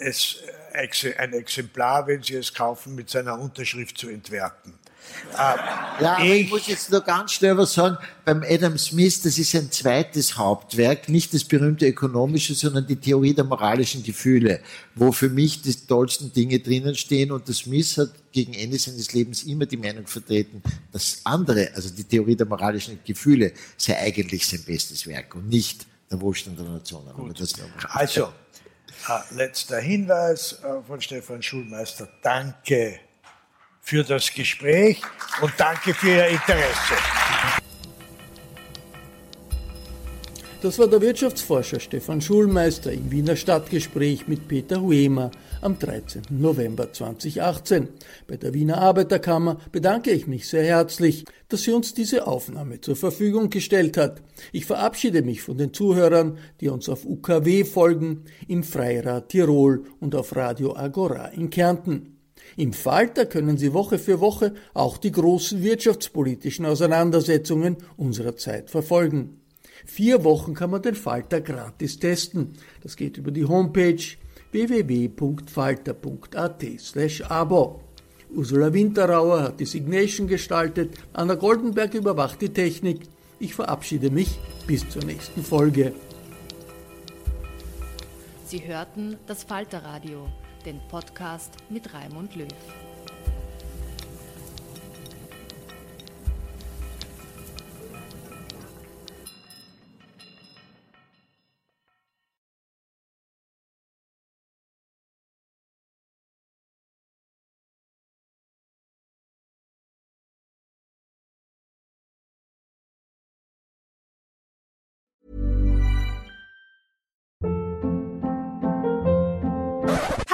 es, ein Exemplar, wenn Sie es kaufen, mit seiner Unterschrift zu entwerten. Äh, ja, ich, ich, muss jetzt nur ganz schnell was sagen. Beim Adam Smith, das ist ein zweites Hauptwerk, nicht das berühmte ökonomische, sondern die Theorie der moralischen Gefühle, wo für mich die tollsten Dinge drinnen stehen. Und der Smith hat gegen Ende seines Lebens immer die Meinung vertreten, das andere, also die Theorie der moralischen Gefühle, sei eigentlich sein bestes Werk und nicht der Wohlstand der Nationen. also, äh, letzter Hinweis äh, von Stefan Schulmeister. Danke für das Gespräch und danke für Ihr Interesse. Das war der Wirtschaftsforscher Stefan Schulmeister im Wiener Stadtgespräch mit Peter Huemer am 13. November 2018. Bei der Wiener Arbeiterkammer bedanke ich mich sehr herzlich, dass sie uns diese Aufnahme zur Verfügung gestellt hat. Ich verabschiede mich von den Zuhörern, die uns auf UKW folgen, im Freirad Tirol und auf Radio Agora in Kärnten. Im Falter können Sie Woche für Woche auch die großen wirtschaftspolitischen Auseinandersetzungen unserer Zeit verfolgen. Vier Wochen kann man den Falter gratis testen. Das geht über die Homepage www.falter.at. Ursula Winterauer hat die Signation gestaltet, Anna Goldenberg überwacht die Technik. Ich verabschiede mich bis zur nächsten Folge. Sie hörten das Falterradio den Podcast mit Raimund Löw.